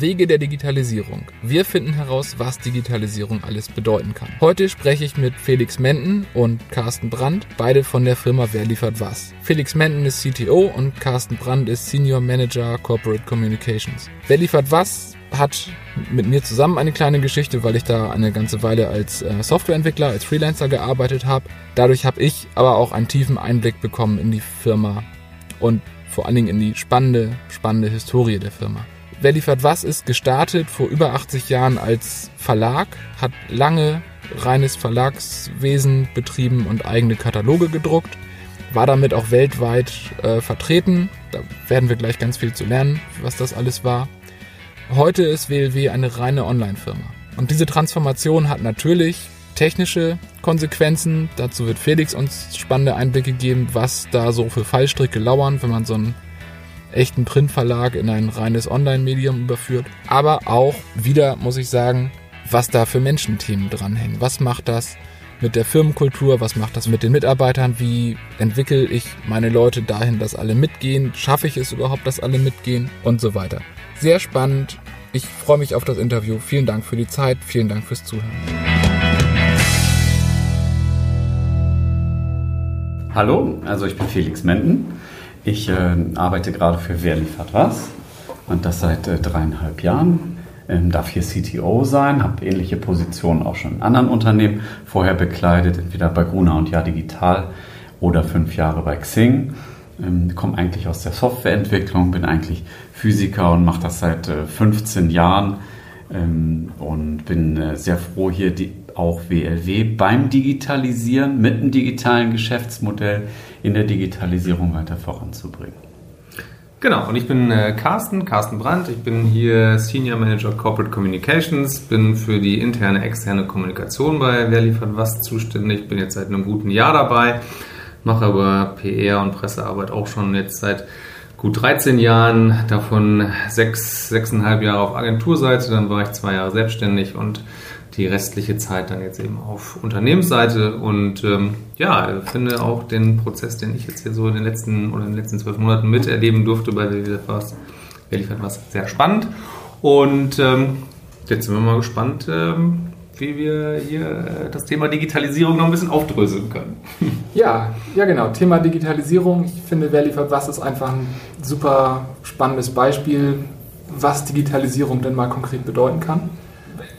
Wege der Digitalisierung. Wir finden heraus, was Digitalisierung alles bedeuten kann. Heute spreche ich mit Felix Menden und Carsten Brandt, beide von der Firma Wer liefert was. Felix Menden ist CTO und Carsten Brandt ist Senior Manager Corporate Communications. Wer liefert was hat mit mir zusammen eine kleine Geschichte, weil ich da eine ganze Weile als äh, Softwareentwickler, als Freelancer gearbeitet habe. Dadurch habe ich aber auch einen tiefen Einblick bekommen in die Firma und vor allen Dingen in die spannende, spannende Historie der Firma. Wer liefert was ist gestartet vor über 80 Jahren als Verlag, hat lange reines Verlagswesen betrieben und eigene Kataloge gedruckt, war damit auch weltweit äh, vertreten. Da werden wir gleich ganz viel zu lernen, was das alles war. Heute ist WLW eine reine Online-Firma. Und diese Transformation hat natürlich technische Konsequenzen. Dazu wird Felix uns spannende Einblicke geben, was da so für Fallstricke lauern, wenn man so einen echten Printverlag in ein reines Online-Medium überführt. Aber auch wieder, muss ich sagen, was da für Menschenthemen dranhängen. Was macht das mit der Firmenkultur? Was macht das mit den Mitarbeitern? Wie entwickle ich meine Leute dahin, dass alle mitgehen? Schaffe ich es überhaupt, dass alle mitgehen? Und so weiter. Sehr spannend. Ich freue mich auf das Interview. Vielen Dank für die Zeit. Vielen Dank fürs Zuhören. Hallo, also ich bin Felix Menden. Ich äh, arbeite gerade für Wer liefert was und das seit äh, dreieinhalb Jahren. Ähm, darf hier CTO sein, habe ähnliche Positionen auch schon in anderen Unternehmen vorher bekleidet, entweder bei Gruner und Ja Digital oder fünf Jahre bei Xing. Ähm, komme eigentlich aus der Softwareentwicklung, bin eigentlich Physiker und mache das seit äh, 15 Jahren ähm, und bin äh, sehr froh, hier die, auch WLW beim Digitalisieren mit einem digitalen Geschäftsmodell in der Digitalisierung weiter voranzubringen. Genau, und ich bin äh, Carsten, Carsten Brandt. Ich bin hier Senior Manager Corporate Communications, bin für die interne, externe Kommunikation bei Wer liefert was zuständig, bin jetzt seit einem guten Jahr dabei mache aber PR und Pressearbeit auch schon jetzt seit gut 13 Jahren, davon sechs, sechseinhalb Jahre auf Agenturseite, dann war ich zwei Jahre selbstständig und die restliche Zeit dann jetzt eben auf Unternehmensseite und ähm, ja, finde auch den Prozess, den ich jetzt hier so in den letzten oder in den letzten zwölf Monaten miterleben durfte bei Wer was, Wer liefert was, sehr spannend und ähm, jetzt sind wir mal gespannt, ähm, wie wir hier äh, das Thema Digitalisierung noch ein bisschen aufdröseln können. Ja, ja genau. Thema Digitalisierung. Ich finde, wer liefert was ist einfach ein super spannendes Beispiel, was Digitalisierung denn mal konkret bedeuten kann.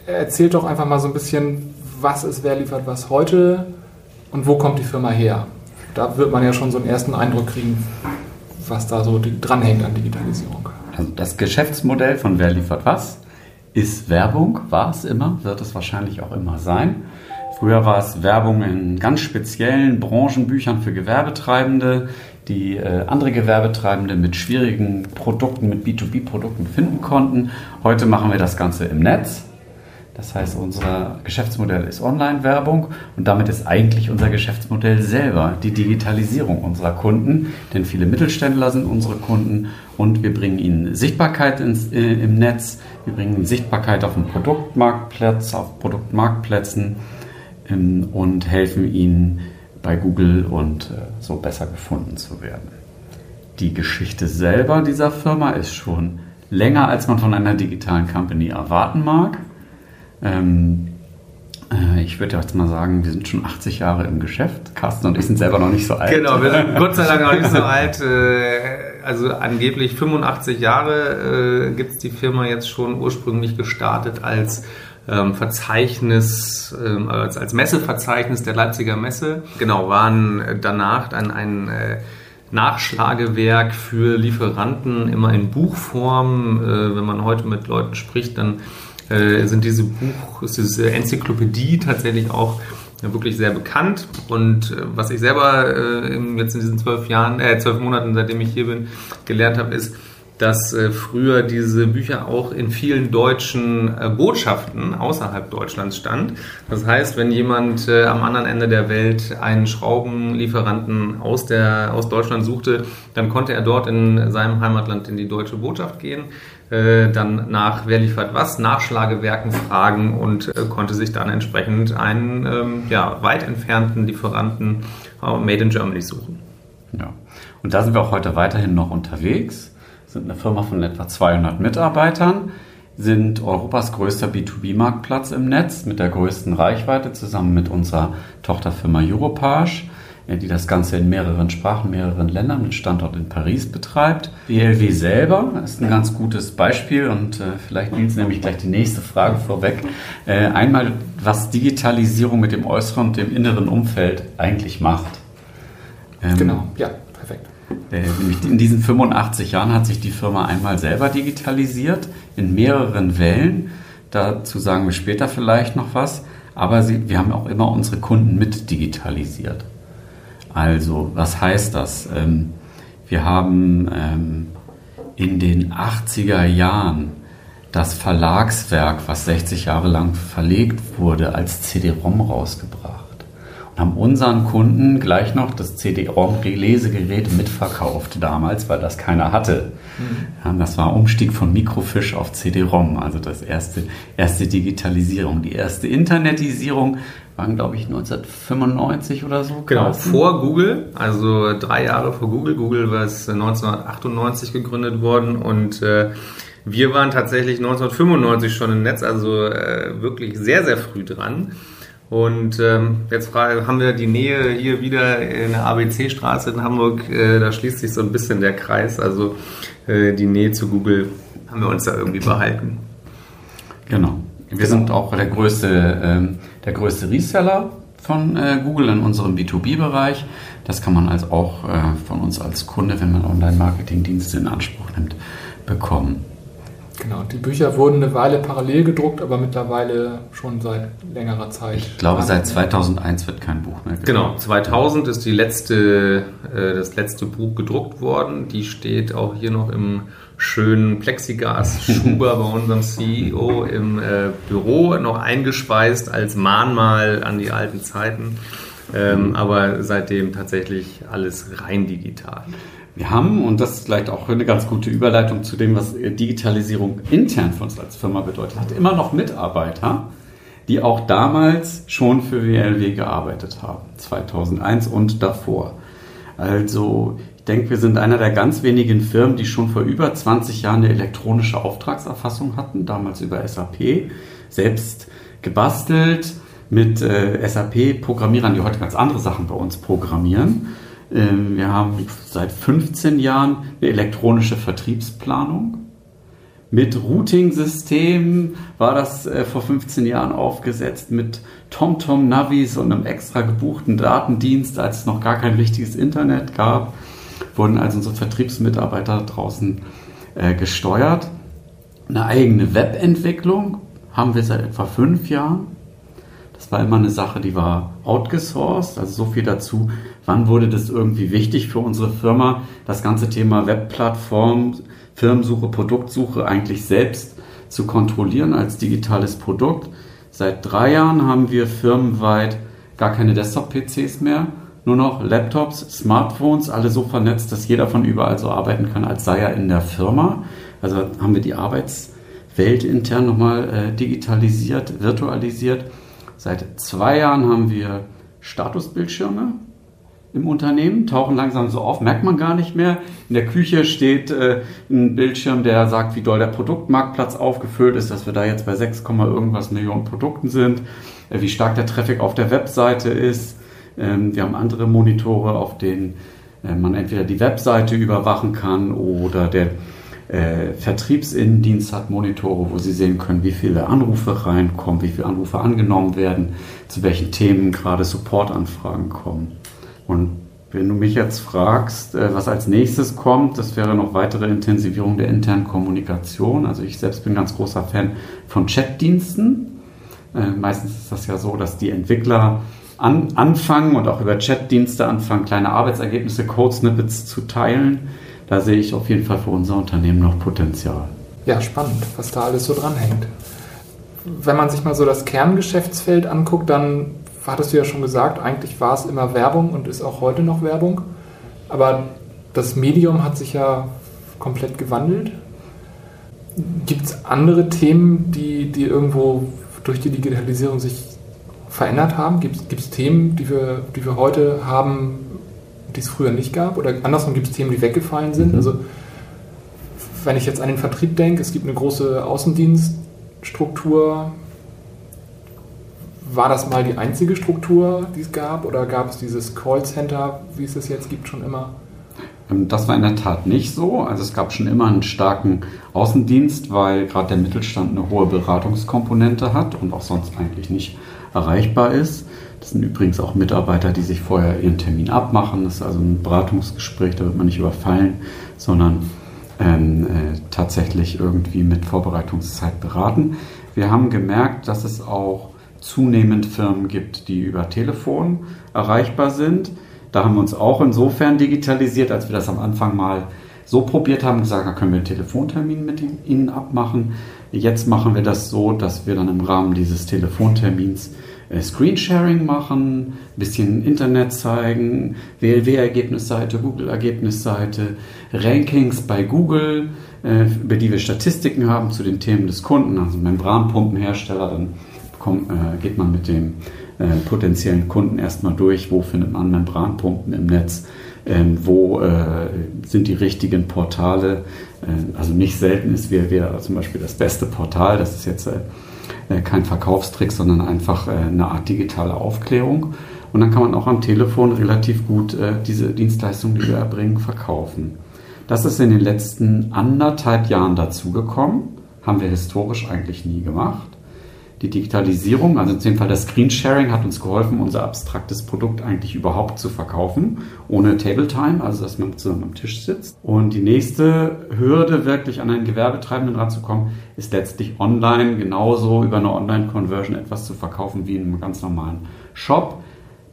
Erzählt doch einfach mal so ein bisschen, was ist wer liefert was heute und wo kommt die Firma her? Da wird man ja schon so einen ersten Eindruck kriegen, was da so dranhängt an Digitalisierung. Also das Geschäftsmodell von wer liefert was ist Werbung, war es immer, wird es wahrscheinlich auch immer sein. Früher war es Werbung in ganz speziellen Branchenbüchern für Gewerbetreibende, die äh, andere Gewerbetreibende mit schwierigen Produkten, mit B2B-Produkten finden konnten. Heute machen wir das Ganze im Netz. Das heißt, unser Geschäftsmodell ist Online-Werbung und damit ist eigentlich unser Geschäftsmodell selber die Digitalisierung unserer Kunden, denn viele Mittelständler sind unsere Kunden und wir bringen ihnen Sichtbarkeit ins, äh, im Netz, wir bringen Sichtbarkeit auf dem Produktmarktplatz, auf Produktmarktplätzen ähm, und helfen ihnen bei Google und äh, so besser gefunden zu werden. Die Geschichte selber dieser Firma ist schon länger, als man von einer digitalen Company erwarten mag. Ähm, äh, ich würde jetzt mal sagen, wir sind schon 80 Jahre im Geschäft. Carsten und ich sind selber noch nicht so alt. Genau, wir sind Gott sei Dank noch nicht so alt. Äh, also angeblich 85 Jahre äh, gibt es die Firma jetzt schon ursprünglich gestartet als ähm, Verzeichnis, ähm, als, als Messeverzeichnis der Leipziger Messe. Genau, waren danach dann ein äh, Nachschlagewerk für Lieferanten, immer in Buchform. Äh, wenn man heute mit Leuten spricht, dann äh, sind diese Buch, ist diese Enzyklopädie tatsächlich auch ja, wirklich sehr bekannt. Und äh, was ich selber äh, jetzt in diesen zwölf Jahren, äh, zwölf Monaten, seitdem ich hier bin, gelernt habe, ist, dass äh, früher diese Bücher auch in vielen deutschen äh, Botschaften außerhalb Deutschlands stand. Das heißt, wenn jemand äh, am anderen Ende der Welt einen Schraubenlieferanten aus, der, aus Deutschland suchte, dann konnte er dort in seinem Heimatland in die deutsche Botschaft gehen, äh, dann nach wer liefert was, Nachschlagewerken fragen und äh, konnte sich dann entsprechend einen ähm, ja, weit entfernten Lieferanten äh, Made in Germany suchen. Ja, und da sind wir auch heute weiterhin noch unterwegs sind eine Firma von etwa 200 Mitarbeitern. sind Europas größter B2B-Marktplatz im Netz mit der größten Reichweite zusammen mit unserer Tochterfirma Europage, die das Ganze in mehreren Sprachen, mehreren Ländern mit Standort in Paris betreibt. BLW selber ist ein ganz gutes Beispiel und äh, vielleicht Nils nämlich gleich die nächste Frage vorweg. Äh, einmal, was Digitalisierung mit dem äußeren und dem inneren Umfeld eigentlich macht. Ähm, genau, ja, perfekt. Äh, in diesen 85 Jahren hat sich die Firma einmal selber digitalisiert, in mehreren Wellen. Dazu sagen wir später vielleicht noch was. Aber sie, wir haben auch immer unsere Kunden mit digitalisiert. Also, was heißt das? Ähm, wir haben ähm, in den 80er Jahren das Verlagswerk, was 60 Jahre lang verlegt wurde, als CD-ROM rausgebracht haben unseren Kunden gleich noch das CD-ROM-Lesegerät mitverkauft damals, weil das keiner hatte. Mhm. Das war Umstieg von Mikrofisch auf CD-ROM, also das erste, erste Digitalisierung. Die erste Internetisierung waren, glaube ich, 1995 oder so. Genau, vor Google, also drei Jahre vor Google. Google war 1998 gegründet worden und äh, wir waren tatsächlich 1995 schon im Netz, also äh, wirklich sehr, sehr früh dran. Und ähm, jetzt haben wir die Nähe hier wieder in der ABC-Straße in Hamburg. Äh, da schließt sich so ein bisschen der Kreis. Also äh, die Nähe zu Google haben wir uns da irgendwie behalten. Genau. Wir genau. sind auch der größte, ähm, der größte Reseller von äh, Google in unserem B2B-Bereich. Das kann man also auch äh, von uns als Kunde, wenn man Online-Marketing-Dienste in Anspruch nimmt, bekommen. Genau, die Bücher wurden eine Weile parallel gedruckt, aber mittlerweile schon seit längerer Zeit. Ich glaube, seit 2001 wird kein Buch mehr gedruckt. Genau, 2000 ist die letzte, äh, das letzte Buch gedruckt worden. Die steht auch hier noch im schönen Plexiglas-Schuber bei unserem CEO im äh, Büro, noch eingespeist als Mahnmal an die alten Zeiten. Ähm, aber seitdem tatsächlich alles rein digital. Wir haben, und das ist vielleicht auch eine ganz gute Überleitung zu dem, was Digitalisierung intern für uns als Firma bedeutet hat, immer noch Mitarbeiter, die auch damals schon für WLW gearbeitet haben, 2001 und davor. Also denke, wir sind einer der ganz wenigen Firmen, die schon vor über 20 Jahren eine elektronische Auftragserfassung hatten, damals über SAP, selbst gebastelt mit äh, SAP-Programmierern, die heute ganz andere Sachen bei uns programmieren ähm, wir haben seit 15 Jahren eine elektronische Vertriebsplanung. Mit Routing-Systemen war das äh, vor 15 Jahren aufgesetzt, mit TomTom Navis und einem extra gebuchten Datendienst, als es noch gar kein richtiges Internet gab, wurden also unsere Vertriebsmitarbeiter draußen äh, gesteuert. Eine eigene Webentwicklung haben wir seit etwa fünf Jahren. Das war immer eine Sache, die war outgesourced, also so viel dazu, wann wurde das irgendwie wichtig für unsere Firma, das ganze Thema Webplattform, Firmensuche, Produktsuche eigentlich selbst zu kontrollieren als digitales Produkt. Seit drei Jahren haben wir firmenweit gar keine Desktop-PCs mehr, nur noch Laptops, Smartphones, alle so vernetzt, dass jeder von überall so arbeiten kann, als sei er in der Firma. Also haben wir die Arbeitswelt intern nochmal äh, digitalisiert, virtualisiert. Seit zwei Jahren haben wir Statusbildschirme, im Unternehmen, tauchen langsam so auf, merkt man gar nicht mehr. In der Küche steht äh, ein Bildschirm, der sagt, wie doll der Produktmarktplatz aufgefüllt ist, dass wir da jetzt bei 6, irgendwas Millionen Produkten sind, äh, wie stark der Traffic auf der Webseite ist. Ähm, wir haben andere Monitore, auf denen äh, man entweder die Webseite überwachen kann oder der äh, Vertriebsinnendienst hat Monitore, wo Sie sehen können, wie viele Anrufe reinkommen, wie viele Anrufe angenommen werden, zu welchen Themen gerade Supportanfragen kommen. Und wenn du mich jetzt fragst, äh, was als nächstes kommt, das wäre noch weitere Intensivierung der internen Kommunikation. Also ich selbst bin ganz großer Fan von Chatdiensten. Meistens ist das ja so, dass die Entwickler an, anfangen und auch über Chatdienste anfangen, kleine Arbeitsergebnisse, Code-Snippets zu teilen. Da sehe ich auf jeden Fall für unser Unternehmen noch Potenzial. Ja, spannend, was da alles so dranhängt. Wenn man sich mal so das Kerngeschäftsfeld anguckt, dann hattest du ja schon gesagt, eigentlich war es immer Werbung und ist auch heute noch Werbung. Aber das Medium hat sich ja komplett gewandelt. Gibt es andere Themen, die, die irgendwo durch die Digitalisierung sich verändert haben? Gibt es Themen, die wir, die wir heute haben, die es früher nicht gab? Oder andersrum gibt es Themen, die weggefallen sind? Mhm. Also wenn ich jetzt an den Vertrieb denke, es gibt eine große Außendienststruktur. War das mal die einzige Struktur, die es gab? Oder gab es dieses Callcenter, wie es es jetzt gibt, schon immer? Ähm, das war in der Tat nicht so. Also es gab schon immer einen starken Außendienst, weil gerade der Mittelstand eine hohe Beratungskomponente hat und auch sonst eigentlich nicht erreichbar ist. Das sind übrigens auch Mitarbeiter, die sich vorher ihren Termin abmachen. Das ist also ein Beratungsgespräch, da wird man nicht überfallen, sondern ähm, äh, tatsächlich irgendwie mit Vorbereitungszeit beraten. Wir haben gemerkt, dass es auch zunehmend Firmen gibt, die über Telefon erreichbar sind. Da haben wir uns auch insofern digitalisiert, als wir das am Anfang mal so probiert haben, gesagt, da können wir einen Telefontermin mit Ihnen abmachen. Jetzt machen wir das so, dass wir dann im Rahmen dieses Telefontermins äh, Screensharing machen, ein bisschen Internet zeigen, WLW-Ergebnisseite, Google-Ergebnisseite, Rankings bei Google, äh, über die wir Statistiken haben zu den Themen des Kunden, also Membranpumpenhersteller, dann kommt, äh, geht man mit dem potenziellen Kunden erstmal durch, wo findet man Membranpumpen im Netz, ähm, wo sind die richtigen Portale. also nicht selten ist wir, wir zum Beispiel das beste Portal, das ist jetzt äh, kein Verkaufstrick, sondern einfach äh, eine Art digitale Aufklärung. Und dann kann man auch am Telefon relativ gut äh, diese Dienstleistung, die wir erbringen, verkaufen. Das ist in den letzten anderthalb Jahren dazugekommen. Haben wir historisch eigentlich nie gemacht. Die Digitalisierung, also in dem Fall das Screensharing, hat uns geholfen, unser abstraktes Produkt eigentlich überhaupt zu verkaufen, ohne Table Time, also dass man zusammen am Tisch sitzt. Und die nächste Hürde, wirklich an einen Gewerbetreibenden ranzukommen, ist letztlich online genauso über eine Online-Conversion etwas zu verkaufen wie in einem ganz normalen Shop.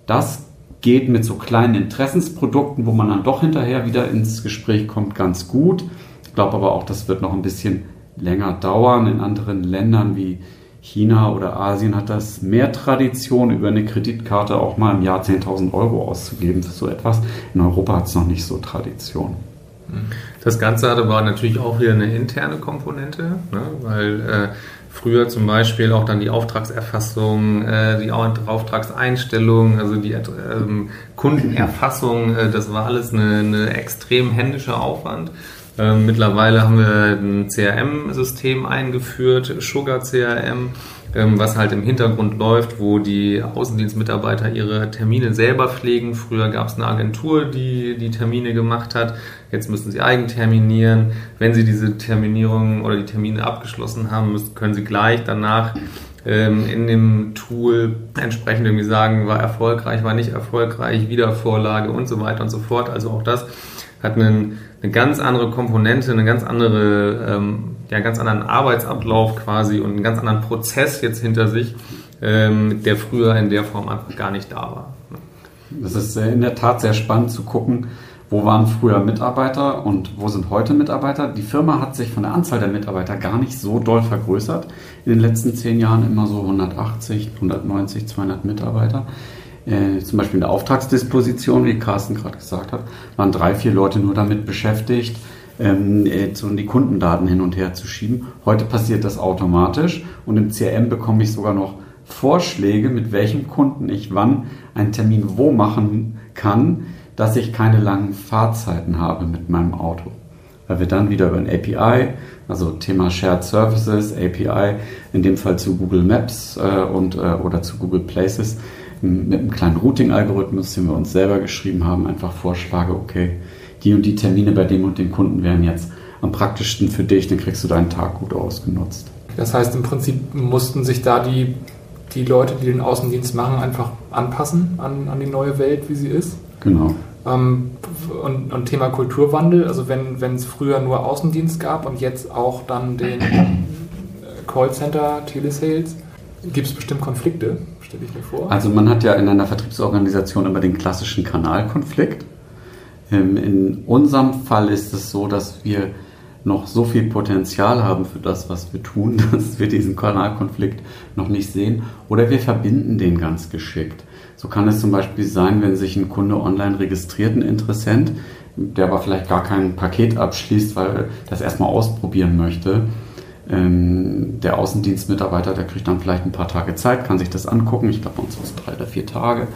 Das geht mit so kleinen Interessensprodukten, wo man dann doch hinterher wieder ins Gespräch kommt, ganz gut. Ich glaube aber auch, das wird noch ein bisschen länger dauern. In anderen Ländern wie China oder Asien hat das mehr Tradition, über eine Kreditkarte auch mal im Jahr 10.000 Euro auszugeben für so etwas. In Europa hat es noch nicht so Tradition. Das Ganze hatte aber natürlich auch wieder eine interne Komponente, ne? weil äh, früher zum Beispiel auch dann die Auftragserfassung, äh, die Auftragseinstellung, also die ähm, Kundenerfassung, äh, das war alles eine extrem händischer Aufwand. Ähm, mittlerweile haben wir ein CRM-System eingeführt, Sugar CRM, ähm, was halt im Hintergrund läuft, wo die Außendienstmitarbeiter ihre Termine selber pflegen. Früher gab es eine Agentur, die die Termine gemacht hat. Jetzt müssen sie eigen terminieren. Wenn sie diese Terminierung oder die Termine abgeschlossen haben, müssen, können sie gleich danach ähm, in dem Tool entsprechend irgendwie sagen, war erfolgreich, war nicht erfolgreich, Wiedervorlage und so weiter und so fort. Also auch das hat einen, eine ganz andere Komponente, eine ganz andere, ähm, ja, ganz anderen Arbeitsablauf quasi und einen ganz anderen Prozess jetzt hinter sich, ähm, der früher in der Form einfach gar nicht da war. Das ist in der Tat sehr spannend zu gucken, wo waren früher Mitarbeiter und wo sind heute Mitarbeiter. Die Firma hat sich von der Anzahl der Mitarbeiter gar nicht so doll vergrößert. In den letzten zehn Jahren immer so 180, 190, 200 Mitarbeiter äh, zum Beispiel in der Auftragsdisposition, wie Carsten gerade gesagt hat, waren drei, vier Leute nur damit beschäftigt, ähm, äh, so die Kundendaten hin und her zu schieben. Heute passiert das automatisch und im CRM bekomme ich sogar noch Vorschläge, mit welchem Kunden ich wann einen Termin wo machen kann, dass ich keine langen Fahrzeiten habe mit meinem Auto. Weil wir dann wieder über ein API, also Thema Shared Services, API, in dem Fall zu Google Maps äh, und, äh, oder zu Google Places, mit einem kleinen Routing-Algorithmus, den wir uns selber geschrieben haben, einfach vorschlage, okay, die und die Termine bei dem und den Kunden wären jetzt am praktischsten für dich, dann kriegst du deinen Tag gut ausgenutzt. Das heißt, im Prinzip mussten sich da die, die Leute, die den Außendienst machen, einfach anpassen an, an die neue Welt, wie sie ist. Genau. Ähm, und, und, Thema Kulturwandel, also wenn, wenn es früher nur Außendienst gab und jetzt auch dann den Callcenter, Telesales, gibt es bestimmt Konflikte stelle ich mir vor? Also man hat ja in einer Vertriebsorganisation immer den klassischen Kanalkonflikt. Ähm, in unserem Fall ist es so, dass wir noch so viel Potenzial haben für das, was wir tun, dass wir diesen Kanalkonflikt noch nicht sehen. Oder wir verbinden den ganz geschickt. So kann es zum Beispiel sein, wenn sich ein Kunde online registriert, ein Interessent, der aber vielleicht gar kein Paket abschließt, weil er das erstmal ausprobieren möchte der Außendienstmitarbeiter, der kriegt dann vielleicht ein paar Tage Zeit, kann sich das angucken. Ich glaube, bei uns es drei oder vier Tage.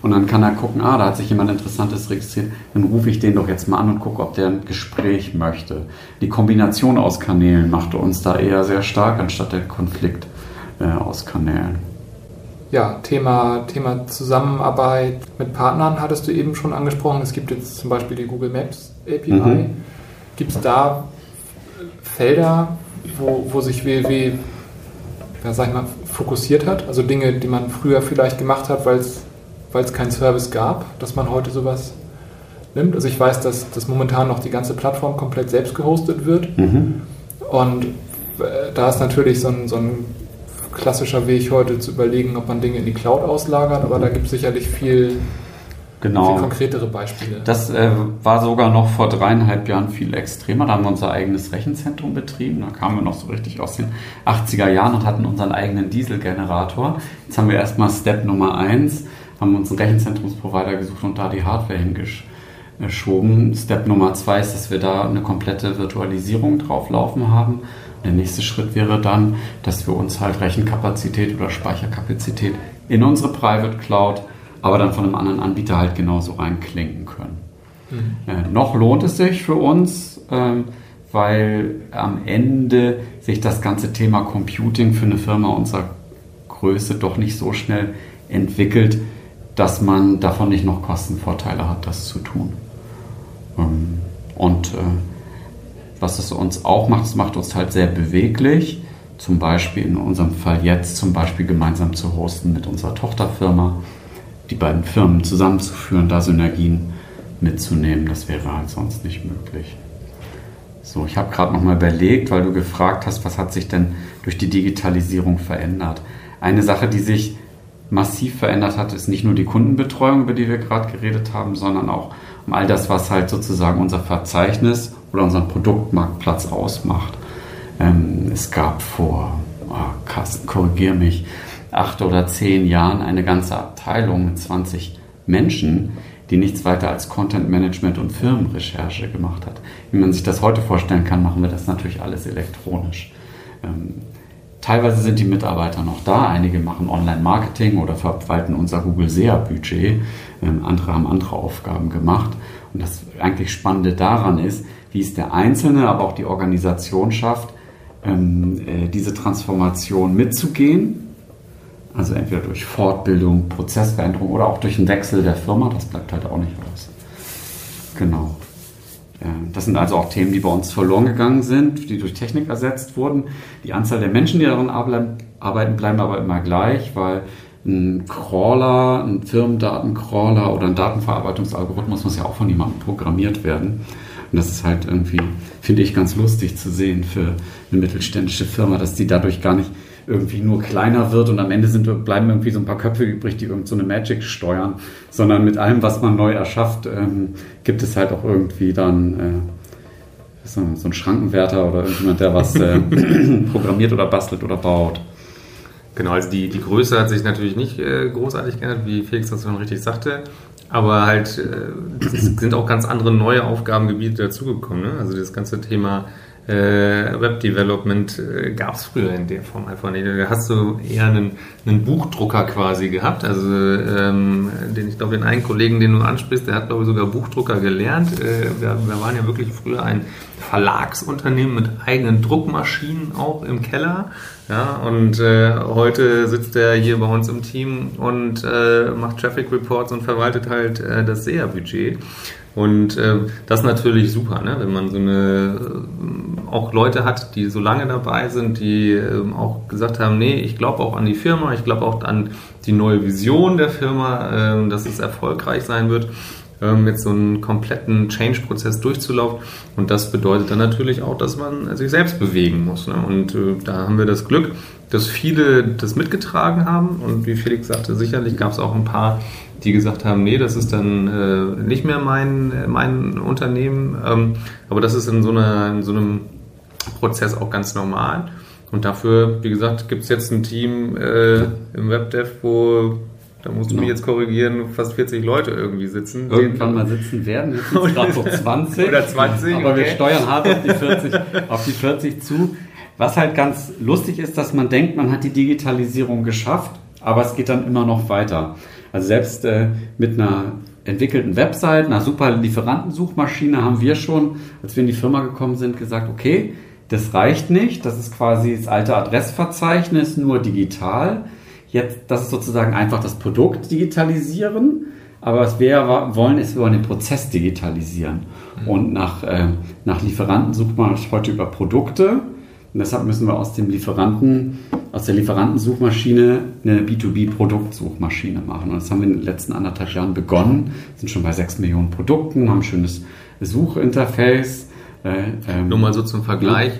Und dann kann er gucken, ah, da hat sich jemand Interessantes registriert, dann rufe ich den doch jetzt mal an und gucke, ob der ein Gespräch möchte. Die Kombination aus Kanälen machte uns da eher sehr stark, anstatt der Konflikt äh, aus Kanälen. Ja, Thema, Thema Zusammenarbeit mit Partnern hattest du eben schon angesprochen. Es gibt jetzt zum Beispiel die Google Maps API. Mhm. Gibt es da Felder, wo, wo sich WW ja, sag ich mal, fokussiert hat? Also Dinge, die man früher vielleicht gemacht hat, weil es keinen Service gab, dass man heute sowas nimmt. Also ich weiß, dass, dass momentan noch die ganze Plattform komplett selbst gehostet wird. Mhm. Und äh, da ist natürlich so ein, so ein klassischer Weg heute zu überlegen, ob man Dinge in die Cloud auslagert, aber da gibt es sicherlich viel, genau. viel konkretere Beispiele. Das äh, war sogar noch vor dreieinhalb Jahren viel extremer. Da haben wir unser eigenes Rechenzentrum betrieben. Da kamen wir noch so richtig aus den 80er Jahren und hatten unseren eigenen Dieselgenerator. Jetzt haben wir erstmal Step Nummer eins haben uns einen Rechenzentrumsprovider gesucht und da die Hardware hingeschoben. Step Nummer zwei ist, dass wir da eine komplette Virtualisierung drauf laufen haben. Der nächste Schritt wäre dann, dass wir uns halt Rechenkapazität oder Speicherkapazität in unsere Private Cloud, aber dann von einem anderen Anbieter halt genauso reinklinken können. Mhm. Äh, noch lohnt es sich für uns, ähm, weil am Ende sich das ganze Thema Computing für eine Firma unserer Größe doch nicht so schnell entwickelt, dass man davon nicht noch Kostenvorteile hat, das zu tun. Ähm, und äh, was es uns auch macht, es macht uns halt sehr beweglich, zum Beispiel in unserem Fall jetzt zum Beispiel gemeinsam zu hosten mit unserer Tochterfirma, die beiden Firmen zusammenzuführen, da Synergien mitzunehmen, das wäre halt sonst nicht möglich. So, ich habe gerade nochmal überlegt, weil du gefragt hast, was hat sich denn durch die Digitalisierung verändert. Eine Sache, die sich massiv verändert hat, ist nicht nur die Kundenbetreuung, über die wir gerade geredet haben, sondern auch um all das, was halt sozusagen unser Verzeichnis oder unseren Produktmarktplatz ausmacht. Ähm, es gab vor, oh, Carsten, korrigier mich, acht oder zehn Jahren eine ganze Abteilung mit 20 Menschen, die nichts weiter als Content Management und Firmenrecherche gemacht hat. Wie man sich das heute vorstellen kann, machen wir das natürlich alles elektronisch. Ähm, Teilweise sind die Mitarbeiter noch da, einige machen Online-Marketing oder verwalten unser Google SEA-Budget, ähm, andere haben andere Aufgaben gemacht. Und das eigentlich Spannende daran ist, wie es der Einzelne, aber auch die Organisation schafft, ähm, äh, diese Transformation mitzugehen. Also entweder durch Fortbildung, Prozessveränderung oder auch durch einen Wechsel der Firma, das bleibt halt auch nicht aus. Genau. Das sind also auch Themen, die bei uns verloren gegangen sind, die durch Technik ersetzt wurden. Die Anzahl der Menschen, die daran arbeiten, bleiben aber immer gleich, weil ein Crawler, ein Firmendatencrawler oder ein Datenverarbeitungsalgorithmus muss ja auch von jemandem programmiert werden. Und das ist halt irgendwie, finde ich, ganz lustig zu sehen für eine mittelständische Firma, dass die dadurch gar nicht irgendwie nur kleiner wird und am Ende sind, bleiben irgendwie so ein paar Köpfe übrig, die irgend so eine Magic steuern, sondern mit allem, was man neu erschafft, ähm, gibt es halt auch irgendwie dann äh, so, so einen Schrankenwärter oder irgendjemand, der was äh, programmiert oder bastelt oder baut. Genau, also die, die Größe hat sich natürlich nicht äh, großartig geändert, wie Felix das schon richtig sagte. Aber halt, äh, sind auch ganz andere neue Aufgabengebiete dazugekommen. Ne? Also das ganze Thema äh, Web-Development äh, gab es früher in der Form einfach nicht. Da hast du eher einen, einen Buchdrucker quasi gehabt. Also ähm, den ich glaube, den einen Kollegen, den du ansprichst, der hat glaube ich sogar Buchdrucker gelernt. Äh, wir, wir waren ja wirklich früher ein Verlagsunternehmen mit eigenen Druckmaschinen auch im Keller. Ja, und äh, heute sitzt er hier bei uns im Team und äh, macht Traffic Reports und verwaltet halt äh, das SEA-Budget. Und äh, das ist natürlich super, ne? wenn man so eine äh, auch Leute hat, die so lange dabei sind, die äh, auch gesagt haben, nee, ich glaube auch an die Firma, ich glaube auch an die neue Vision der Firma, äh, dass es erfolgreich sein wird, äh, mit so einem kompletten Change-Prozess durchzulaufen. Und das bedeutet dann natürlich auch, dass man sich selbst bewegen muss. Ne? Und äh, da haben wir das Glück, dass viele das mitgetragen haben. Und wie Felix sagte, sicherlich gab es auch ein paar, die gesagt haben, nee, das ist dann äh, nicht mehr mein, mein Unternehmen. Ähm, aber das ist in so, einer, in so einem Prozess auch ganz normal. Und dafür, wie gesagt, gibt es jetzt ein Team äh, im WebDev, wo, da musst du genau. mich jetzt korrigieren, fast 40 Leute irgendwie sitzen. Irgendwann mal sitzen werden, jetzt sind gerade so 20. Oder 20, Aber okay. wir steuern hart auf die, 40, auf die 40 zu. Was halt ganz lustig ist, dass man denkt, man hat die Digitalisierung geschafft, aber es geht dann immer noch weiter. Also selbst äh, mit einer entwickelten Website, einer super Lieferantensuchmaschine haben wir schon, als wir in die Firma gekommen sind, gesagt, okay, das reicht nicht. Das ist quasi das alte Adressverzeichnis, nur digital. Jetzt, das ist sozusagen einfach das Produkt digitalisieren. Aber was wir wollen, ist, wir wollen den Prozess digitalisieren. Mhm. Und nach, äh, nach Lieferanten sucht man heute über Produkte. Und deshalb müssen wir aus dem Lieferanten, aus der Lieferantensuchmaschine eine B2B-Produktsuchmaschine machen. Und das haben wir in den letzten anderthalb Jahren begonnen. Sind schon bei sechs Millionen Produkten, haben ein schönes Suchinterface. Äh, ähm, Nur mal so zum Vergleich.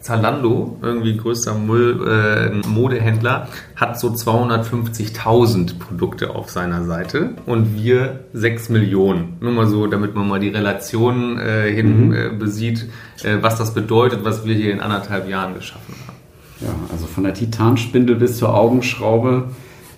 Zalando, irgendwie größter Müll, äh, Modehändler, hat so 250.000 Produkte auf seiner Seite und wir 6 Millionen. Nur mal so, damit man mal die Relation äh, hin mhm. äh, besieht, äh, was das bedeutet, was wir hier in anderthalb Jahren geschaffen haben. Ja, also von der Titanspindel bis zur Augenschraube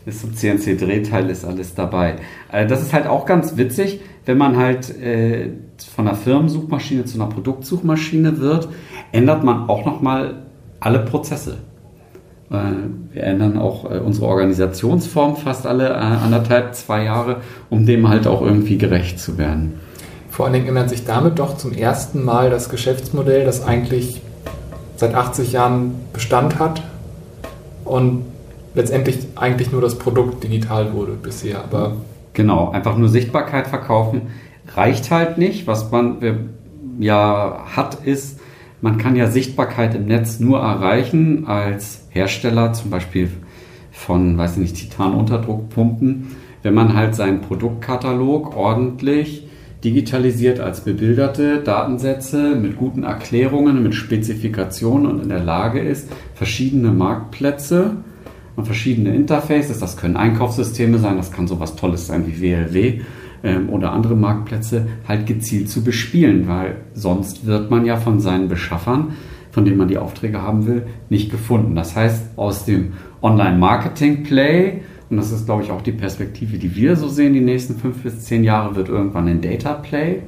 bis zum CNC-Drehteil ist alles dabei. Äh, das ist halt auch ganz witzig, wenn man halt äh, von einer Firmensuchmaschine zu einer Produktsuchmaschine wird ändert man auch nochmal alle Prozesse. Wir ändern auch äh, unsere Organisationsform fast alle anderthalb, zwei Jahre, um dem halt auch irgendwie gerecht zu werden. Vor allen Dingen ändert sich damit doch zum ersten Mal das Geschäftsmodell, das eigentlich seit 80 Jahren Bestand hat und letztendlich eigentlich nur das Produkt digital wurde bisher. Aber genau, einfach nur Sichtbarkeit verkaufen reicht halt nicht. Was man ja hat, ist, man kann ja Sichtbarkeit im Netz nur erreichen als Hersteller, zum Beispiel von, weiß ich nicht, Titan-Unterdruckpumpen, wenn man halt seinen Produktkatalog ordentlich digitalisiert als bebilderte Datensätze mit guten Erklärungen, mit Spezifikationen und in der Lage ist, verschiedene Marktplätze und verschiedene Interfaces, das können Einkaufssysteme sein, das kann sowas Tolles sein wie WLW, ähm, oder andere Marktplätze halt gezielt zu bespielen, weil sonst wird man ja von seinen Beschaffern, von denen man die Aufträge haben will, nicht gefunden. Das heißt, aus dem Online-Marketing-Play, und das ist, glaube ich, auch die Perspektive, die wir so sehen, die nächsten fünf bis zehn Jahre, wird irgendwann ein Data-Play,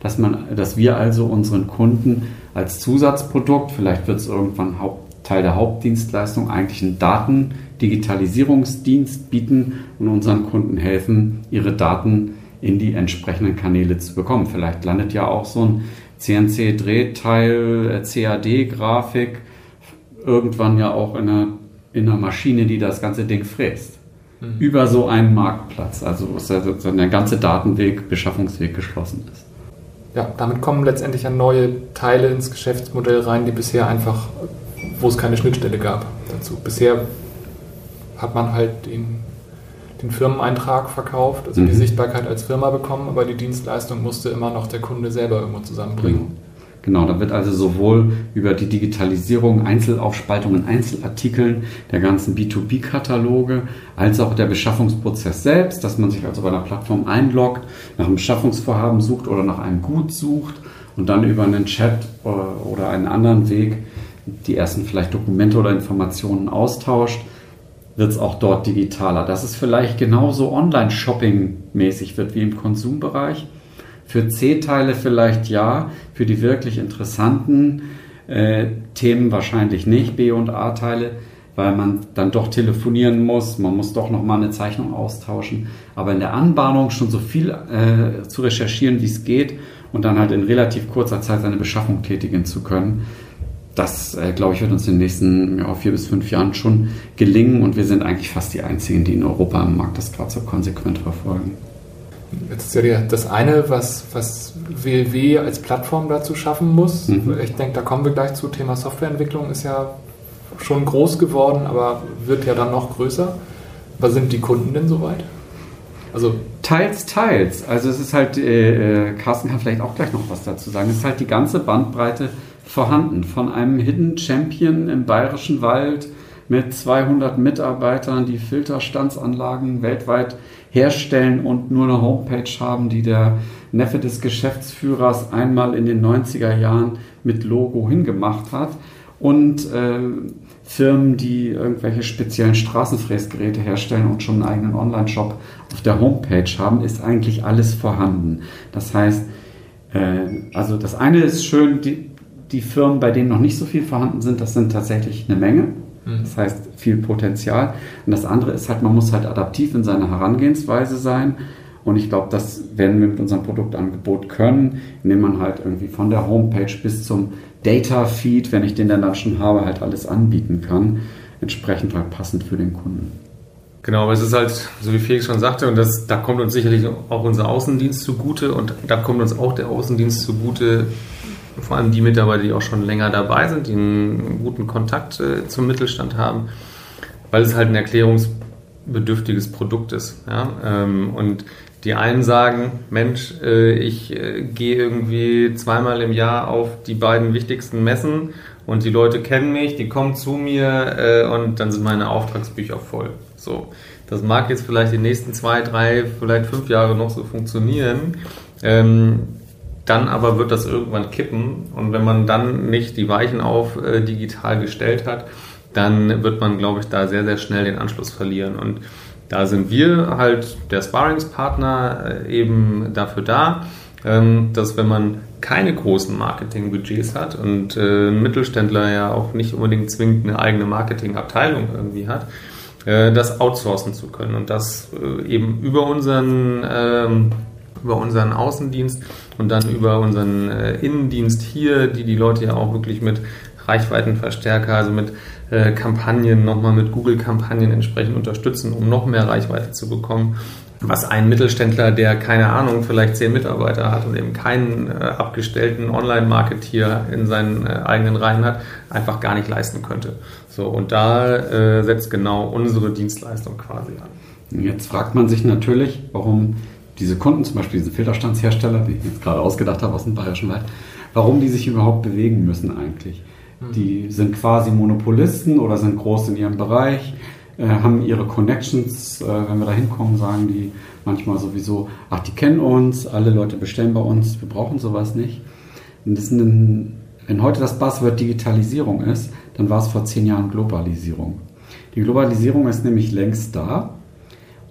dass, dass wir also unseren Kunden als Zusatzprodukt, vielleicht wird es irgendwann Teil der Hauptdienstleistung, eigentlich einen Daten-Digitalisierungsdienst bieten und unseren Kunden helfen, ihre Daten in die entsprechenden Kanäle zu bekommen. Vielleicht landet ja auch so ein CNC-Drehteil, äh, CAD-Grafik irgendwann ja auch in einer, in einer Maschine, die das ganze Ding fräst. Mhm. Über so einen Marktplatz, also wo sozusagen der ganze Datenweg, Beschaffungsweg geschlossen ist. Ja, damit kommen letztendlich ja neue Teile ins Geschäftsmodell rein, die bisher einfach, wo es keine Schnittstelle gab dazu. Bisher hat man halt den den Firmeneintrag verkauft, also mhm. die Sichtbarkeit als Firma bekommen, aber die Dienstleistung musste immer noch der Kunde selber irgendwo zusammenbringen. Genau, da wird also sowohl über die Digitalisierung, Einzelaufspaltungen, Einzelartikeln der ganzen B2B-Kataloge, als auch der Beschaffungsprozess selbst, dass man sich also bei einer Plattform einloggt, nach einem Beschaffungsvorhaben sucht oder nach einem Gut sucht und dann über einen Chat äh, oder einen anderen Weg die ersten vielleicht Dokumente oder Informationen austauscht wird es auch dort digitaler. Dass es vielleicht genauso Online-Shopping-mäßig wird wie im Konsumbereich. Für C-Teile vielleicht ja, für die wirklich interessanten äh, Themen wahrscheinlich nicht, B- und A-Teile, weil man dann doch telefonieren muss, man muss doch nochmal eine Zeichnung austauschen. Aber in der Anbahnung schon so viel äh, zu recherchieren, wie es geht und dann halt in relativ kurzer Zeit seine Beschaffung tätigen zu können, das, äh, glaube ich, wird uns in den nächsten ja, vier bis fünf Jahren schon gelingen und wir sind eigentlich fast die Einzigen, die in Europa am Markt das gerade so konsequent verfolgen. Jetzt ist ja das eine, was, was WLW als Plattform dazu schaffen muss. Mhm. Ich denke, da kommen wir gleich zu. Thema Softwareentwicklung ist ja schon groß geworden, aber wird ja dann noch größer. Was sind die Kunden denn soweit? Also teils, teils. Also es ist halt, äh, äh, Carsten kann vielleicht auch gleich noch was dazu sagen. Es ist halt die ganze Bandbreite vorhanden. Von einem Hidden Champion im Bayerischen Wald mit 200 Mitarbeitern, die Filterstandsanlagen weltweit herstellen und nur eine Homepage haben, die der Neffe des Geschäftsführers einmal in den 90er Jahren mit Logo hingemacht hat. Und äh, Firmen, die irgendwelche speziellen Straßenfräsgeräte herstellen und schon einen eigenen Online-Shop auf der Homepage haben, ist eigentlich alles vorhanden. Das heißt, äh, also das eine ist schön, die, die Firmen, bei denen noch nicht so viel vorhanden sind, das sind tatsächlich eine Menge. Mhm. Das heißt, viel Potenzial. Und das andere ist halt, man muss halt adaptiv in seiner Herangehensweise sein. Und ich glaube, das werden wir mit unserem Produktangebot können, indem man halt irgendwie von der Homepage bis zum Data Feed, wenn ich den dann schon habe, halt alles anbieten kann. Entsprechend halt passend für den Kunden. Genau, aber es ist halt, so wie Felix schon sagte, und das, da kommt uns sicherlich auch unser Außendienst zugute und da kommt uns auch der Außendienst zugute, vor allem die Mitarbeiter, die auch schon länger dabei sind, die einen guten Kontakt äh, zum Mittelstand haben, weil es halt ein erklärungsbedürftiges Produkt ist. Ja? Ähm, und die einen sagen, Mensch, äh, ich äh, gehe irgendwie zweimal im Jahr auf die beiden wichtigsten Messen und die Leute kennen mich, die kommen zu mir äh, und dann sind meine Auftragsbücher voll. So, das mag jetzt vielleicht die nächsten zwei, drei, vielleicht fünf Jahre noch so funktionieren. Ähm, dann aber wird das irgendwann kippen und wenn man dann nicht die Weichen auf äh, digital gestellt hat, dann wird man, glaube ich, da sehr, sehr schnell den Anschluss verlieren. Und da sind wir halt der Sparringspartner äh, eben dafür da, ähm, dass wenn man keine großen Marketingbudgets hat und äh, ein Mittelständler ja auch nicht unbedingt zwingend eine eigene Marketingabteilung irgendwie hat, äh, das outsourcen zu können und das eben über unseren, ähm, über unseren Außendienst und dann über unseren äh, Innendienst hier, die die Leute ja auch wirklich mit Reichweitenverstärker, also mit Kampagnen, nochmal mit Google-Kampagnen entsprechend unterstützen, um noch mehr Reichweite zu bekommen was ein Mittelständler, der keine Ahnung, vielleicht zehn Mitarbeiter hat und eben keinen äh, abgestellten Online-Marketeer in seinen äh, eigenen Reihen hat, einfach gar nicht leisten könnte. So, und da äh, setzt genau unsere Dienstleistung quasi an. Jetzt fragt man sich natürlich, warum diese Kunden, zum Beispiel diese Filterstandshersteller, die ich jetzt gerade ausgedacht habe aus dem Bayerischen Wald, warum die sich überhaupt bewegen müssen eigentlich. Mhm. Die sind quasi Monopolisten oder sind groß in ihrem Bereich äh, haben ihre Connections, äh, wenn wir da hinkommen, sagen die manchmal sowieso, ach, die kennen uns, alle Leute bestellen bei uns, wir brauchen sowas nicht. Und das ein, wenn heute das Buzzword Digitalisierung ist, dann war es vor zehn Jahren Globalisierung. Die Globalisierung ist nämlich längst da.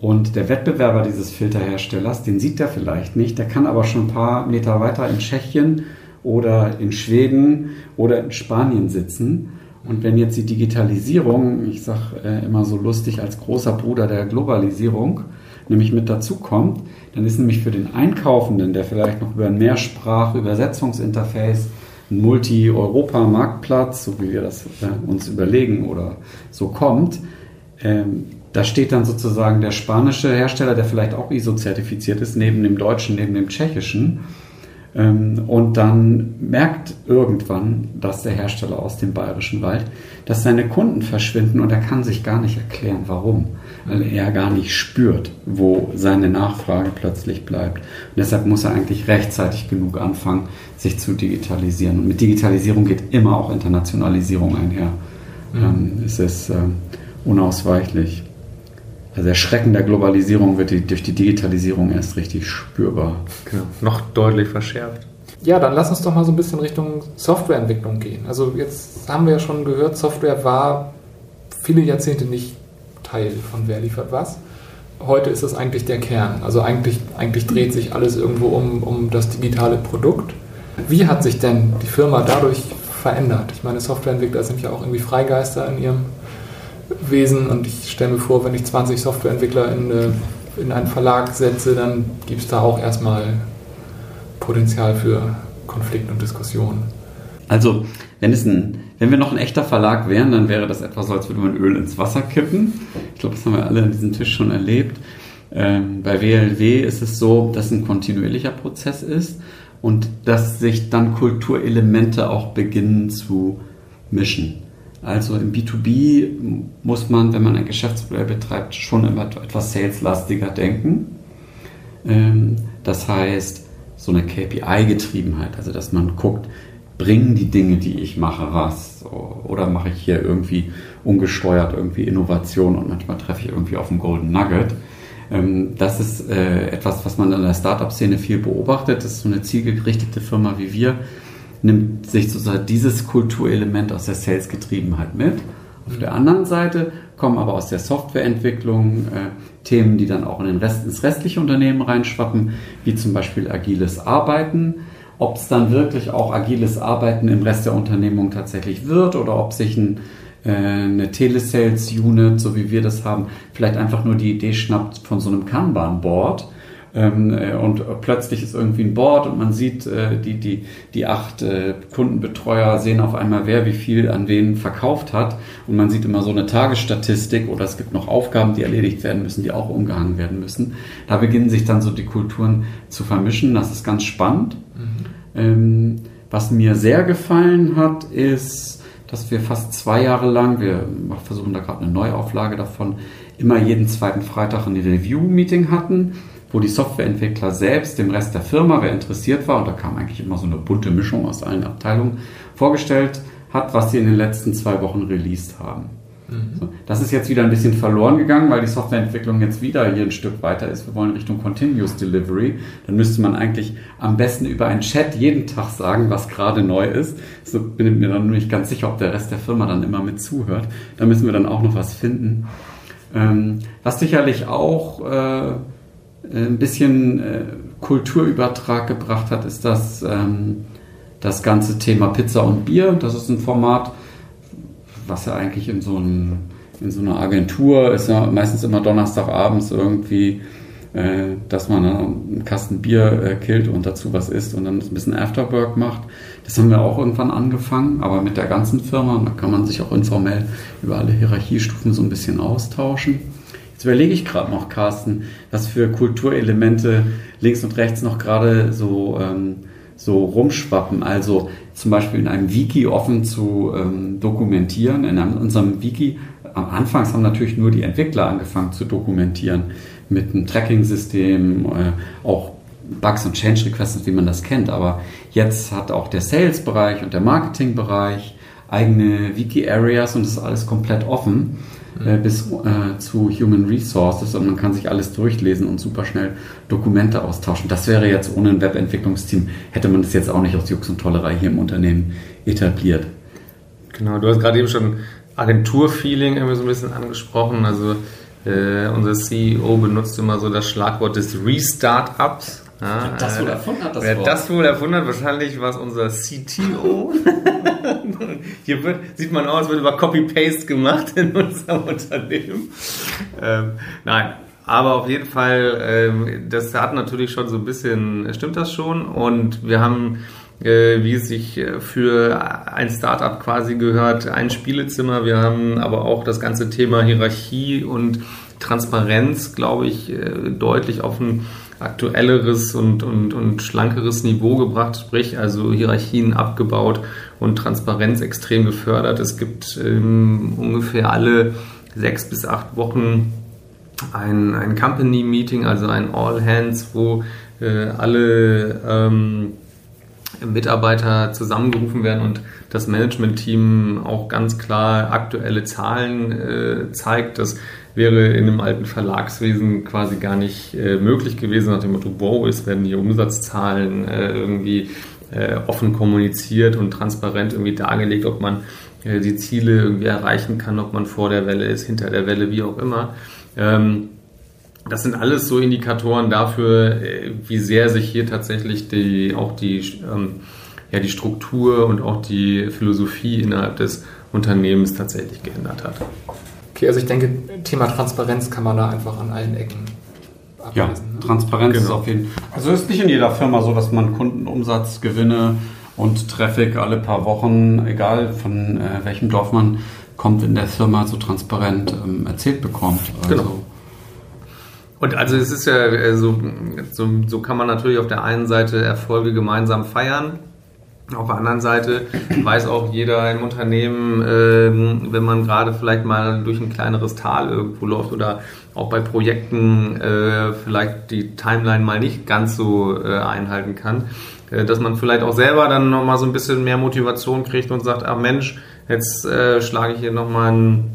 Und der Wettbewerber dieses Filterherstellers, den sieht er vielleicht nicht, der kann aber schon ein paar Meter weiter in Tschechien oder in Schweden oder in Spanien sitzen. Und wenn jetzt die Digitalisierung, ich sage äh, immer so lustig als großer Bruder der Globalisierung, nämlich mit dazu kommt, dann ist nämlich für den Einkaufenden, der vielleicht noch über ein Mehrsprach-Übersetzungsinterface, ein Multi-Europa-Marktplatz, so wie wir das äh, uns überlegen oder so kommt, ähm, da steht dann sozusagen der spanische Hersteller, der vielleicht auch ISO-zertifiziert ist, neben dem deutschen, neben dem tschechischen ähm, und dann merkt irgendwann, dass der Hersteller aus dem bayerischen Wald, dass seine Kunden verschwinden und er kann sich gar nicht erklären, warum. Weil er gar nicht spürt, wo seine Nachfrage plötzlich bleibt. Und deshalb muss er eigentlich rechtzeitig genug anfangen, sich zu digitalisieren. Und mit Digitalisierung geht immer auch Internationalisierung einher. Mhm. Ähm, es ist ähm, unausweichlich. Also der Schrecken der Globalisierung wird die, durch die Digitalisierung erst richtig spürbar. Genau, noch deutlich verschärft. Ja, dann lass uns doch mal so ein bisschen Richtung Softwareentwicklung gehen. Also jetzt haben wir ja schon gehört, Software war viele Jahrzehnte nicht Teil von Wer liefert was. Heute ist es eigentlich der Kern. Also eigentlich, eigentlich dreht sich alles irgendwo um, um das digitale Produkt. Wie hat sich denn die Firma dadurch verändert? Ich meine, Softwareentwickler sind ja auch irgendwie Freigeister in ihrem Wesen und ich stelle mir vor, wenn ich 20 Softwareentwickler in, äh, in einen Verlag setze, dann gibt es da auch erstmal Potenzial für Konflikt und Diskussion. Also, wenn, es ein, wenn wir noch ein echter Verlag wären, dann wäre das etwas so, als würde man Öl ins Wasser kippen. Ich glaube, das haben wir alle an diesem Tisch schon erlebt. Ähm, bei WLW ist es so, dass ein kontinuierlicher Prozess ist und dass sich dann Kulturelemente auch beginnen zu mischen. Also im B2B muss man, wenn man ein Geschäftsmodell betreibt, schon immer etwas saleslastiger denken. Ähm, das heißt, so eine KPI-Getriebenheit, also dass man guckt, bringen die Dinge, die ich mache, was? Oder mache ich hier irgendwie ungesteuert irgendwie Innovation und manchmal treffe ich irgendwie auf einen Golden Nugget. Ähm, das ist äh, etwas, was man in der Startup-Szene viel beobachtet. Das ist so eine zielgerichtete Firma wie wir, nimmt sich sozusagen dieses Kulturelement aus der Sales-Getriebenheit mit. Auf der anderen Seite kommen aber aus der Softwareentwicklung äh, Themen, die dann auch in den Rest, ins restliche Unternehmen reinschwappen, wie zum Beispiel agiles Arbeiten. Ob es dann wirklich auch agiles Arbeiten im Rest der Unternehmung tatsächlich wird oder ob sich ein äh, eine Telesales-Unit, so wie wir das haben, vielleicht einfach nur die Idee schnappt von so einem Kanban-Board ähm, äh, und plötzlich ist irgendwie ein Board und man sieht, äh, die, die, die acht äh, Kundenbetreuer sehen auf einmal, wer wie viel an wen verkauft hat und man sieht immer so eine Tagesstatistik oder es gibt noch Aufgaben, die erledigt werden müssen, die auch umgehangen werden müssen. Da beginnen sich dann so die Kulturen zu vermischen. Das ist ganz spannend. Mhm. Ähm, was mir sehr gefallen hat, ist, dass wir fast zwei Jahre lang, wir versuchen da gerade eine Neuauflage davon, immer jeden zweiten Freitag ein Review-Meeting hatten wo die Softwareentwickler selbst dem Rest der Firma, wer interessiert war, und da kam eigentlich immer so eine bunte Mischung aus allen Abteilungen, vorgestellt hat, was sie in den letzten zwei Wochen released haben. Mhm. Das ist jetzt wieder ein bisschen verloren gegangen, weil die Softwareentwicklung jetzt wieder hier ein Stück weiter ist. Wir wollen Richtung Continuous Delivery. Dann müsste man eigentlich am besten über einen Chat jeden Tag sagen, was gerade neu ist. So bin ich mir dann nicht ganz sicher, ob der Rest der Firma dann immer mit zuhört. Da müssen wir dann auch noch was finden. Ähm, was sicherlich auch äh, ein bisschen äh, Kulturübertrag gebracht hat, ist das, ähm, das ganze Thema Pizza und Bier. Das ist ein Format, was ja eigentlich in so, ein, in so einer Agentur ist, ja meistens immer Donnerstagabends irgendwie, äh, dass man einen Kasten Bier äh, killt und dazu was isst und dann ein bisschen Afterwork macht. Das haben wir auch irgendwann angefangen, aber mit der ganzen Firma. Da kann man sich auch informell über alle Hierarchiestufen so ein bisschen austauschen. Jetzt überlege ich gerade noch, Carsten, was für Kulturelemente links und rechts noch gerade so, ähm, so rumschwappen. Also zum Beispiel in einem Wiki offen zu ähm, dokumentieren. In einem, unserem Wiki, am Anfang haben natürlich nur die Entwickler angefangen zu dokumentieren mit einem Tracking-System, äh, auch Bugs und Change Requests, wie man das kennt. Aber jetzt hat auch der Sales-Bereich und der Marketing-Bereich eigene Wiki-Areas und es ist alles komplett offen äh, bis äh, zu Human Resources und man kann sich alles durchlesen und super schnell Dokumente austauschen. Das wäre jetzt ohne ein Webentwicklungsteam, hätte man das jetzt auch nicht aus Jux und Tollerei hier im Unternehmen etabliert. Genau, du hast gerade eben schon Agenturfeeling irgendwie so ein bisschen angesprochen. Also äh, unser CEO benutzt immer so das Schlagwort des Restart-Ups. Ja, wer das wohl erfunden hat, das Wer Wort. das wohl erfunden hat, wahrscheinlich war es unser CTO. Hier wird, sieht man aus, wird über Copy-Paste gemacht in unserem Unternehmen. Ähm, nein, aber auf jeden Fall, ähm, das hat natürlich schon so ein bisschen, stimmt das schon? Und wir haben, äh, wie es sich äh, für ein Startup quasi gehört, ein Spielezimmer. Wir haben aber auch das ganze Thema Hierarchie und Transparenz, glaube ich, äh, deutlich auf ein aktuelleres und, und, und schlankeres Niveau gebracht, sprich also Hierarchien abgebaut und Transparenz extrem gefördert. Es gibt ähm, ungefähr alle sechs bis acht Wochen ein, ein Company-Meeting, also ein All-Hands, wo äh, alle ähm, Mitarbeiter zusammengerufen werden und das Management-Team auch ganz klar aktuelle Zahlen äh, zeigt. Das wäre in einem alten Verlagswesen quasi gar nicht äh, möglich gewesen, nach dem Motto, wow, es werden hier Umsatzzahlen äh, irgendwie äh, offen kommuniziert und transparent irgendwie dargelegt, ob man äh, die Ziele irgendwie erreichen kann, ob man vor der Welle ist, hinter der Welle, wie auch immer. Ähm, das sind alles so Indikatoren dafür, äh, wie sehr sich hier tatsächlich die, auch die, ähm, ja, die Struktur und auch die Philosophie innerhalb des Unternehmens tatsächlich geändert hat. Okay, also ich denke, Thema Transparenz kann man da einfach an allen Ecken ablesen. Ja, ne? Transparenz genau. ist auf jeden Fall. Also ist nicht in jeder Firma so, dass man Kundenumsatz, Gewinne und Traffic alle paar Wochen, egal von äh, welchem Dorf man kommt, in der Firma so transparent ähm, erzählt bekommt. Also genau. Und also es ist ja äh, so, so, so kann man natürlich auf der einen Seite Erfolge gemeinsam feiern. Auf der anderen Seite weiß auch jeder im Unternehmen, äh, wenn man gerade vielleicht mal durch ein kleineres Tal irgendwo läuft oder auch bei Projekten äh, vielleicht die Timeline mal nicht ganz so äh, einhalten kann, äh, dass man vielleicht auch selber dann nochmal so ein bisschen mehr Motivation kriegt und sagt, ah Mensch, jetzt äh, schlage ich hier nochmal einen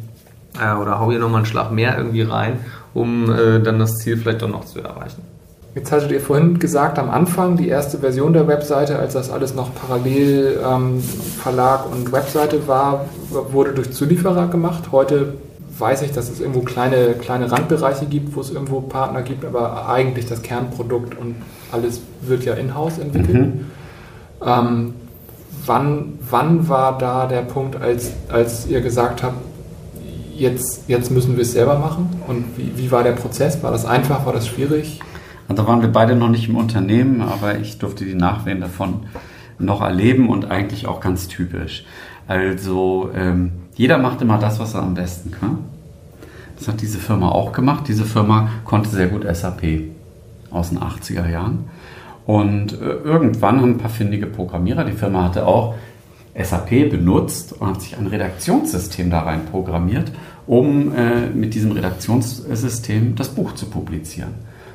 oder hau hier nochmal einen Schlag mehr irgendwie rein, um dann das Ziel vielleicht doch noch zu erreichen. Jetzt hattet ihr vorhin gesagt, am Anfang, die erste Version der Webseite, als das alles noch parallel ähm, Verlag und Webseite war, wurde durch Zulieferer gemacht. Heute weiß ich, dass es irgendwo kleine, kleine Randbereiche gibt, wo es irgendwo Partner gibt, aber eigentlich das Kernprodukt und alles wird ja in-house entwickelt. Mhm. Ähm, wann, wann war da der Punkt, als, als ihr gesagt habt, jetzt, jetzt müssen wir es selber machen? Und wie, wie war der Prozess? War das einfach? War das schwierig? da waren wir beide noch nicht im Unternehmen, aber ich durfte die Nachwehen davon noch erleben und eigentlich auch ganz typisch. Also ähm, jeder macht immer das, was er am besten kann. Das hat diese Firma auch gemacht. Diese Firma konnte sehr gut SAP aus den 80er Jahren. Und äh, irgendwann haben ein paar findige Programmierer, die Firma hatte auch SAP benutzt und hat sich ein Redaktionssystem da rein programmiert, um äh, mit diesem Redaktionssystem das Buch zu publizieren.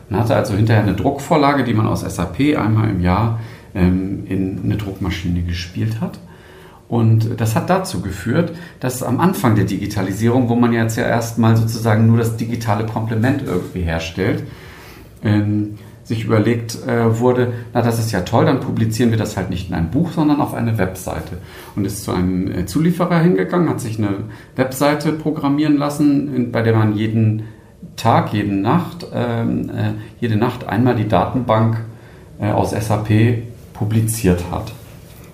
Man hatte also hinterher eine Druckvorlage, die man aus SAP einmal im Jahr ähm, in eine Druckmaschine gespielt hat. Und das hat dazu geführt, dass am Anfang der Digitalisierung, wo man jetzt ja erstmal sozusagen nur das digitale Komplement irgendwie herstellt, ähm, sich überlegt äh, wurde, na das ist ja toll, dann publizieren wir das halt nicht in ein Buch, sondern auf eine Webseite. Und ist zu einem äh, Zulieferer hingegangen, hat sich eine Webseite programmieren lassen, bei der man jeden Tag, jede Nacht, ähm, äh, jede Nacht einmal die Datenbank äh, aus SAP publiziert hat.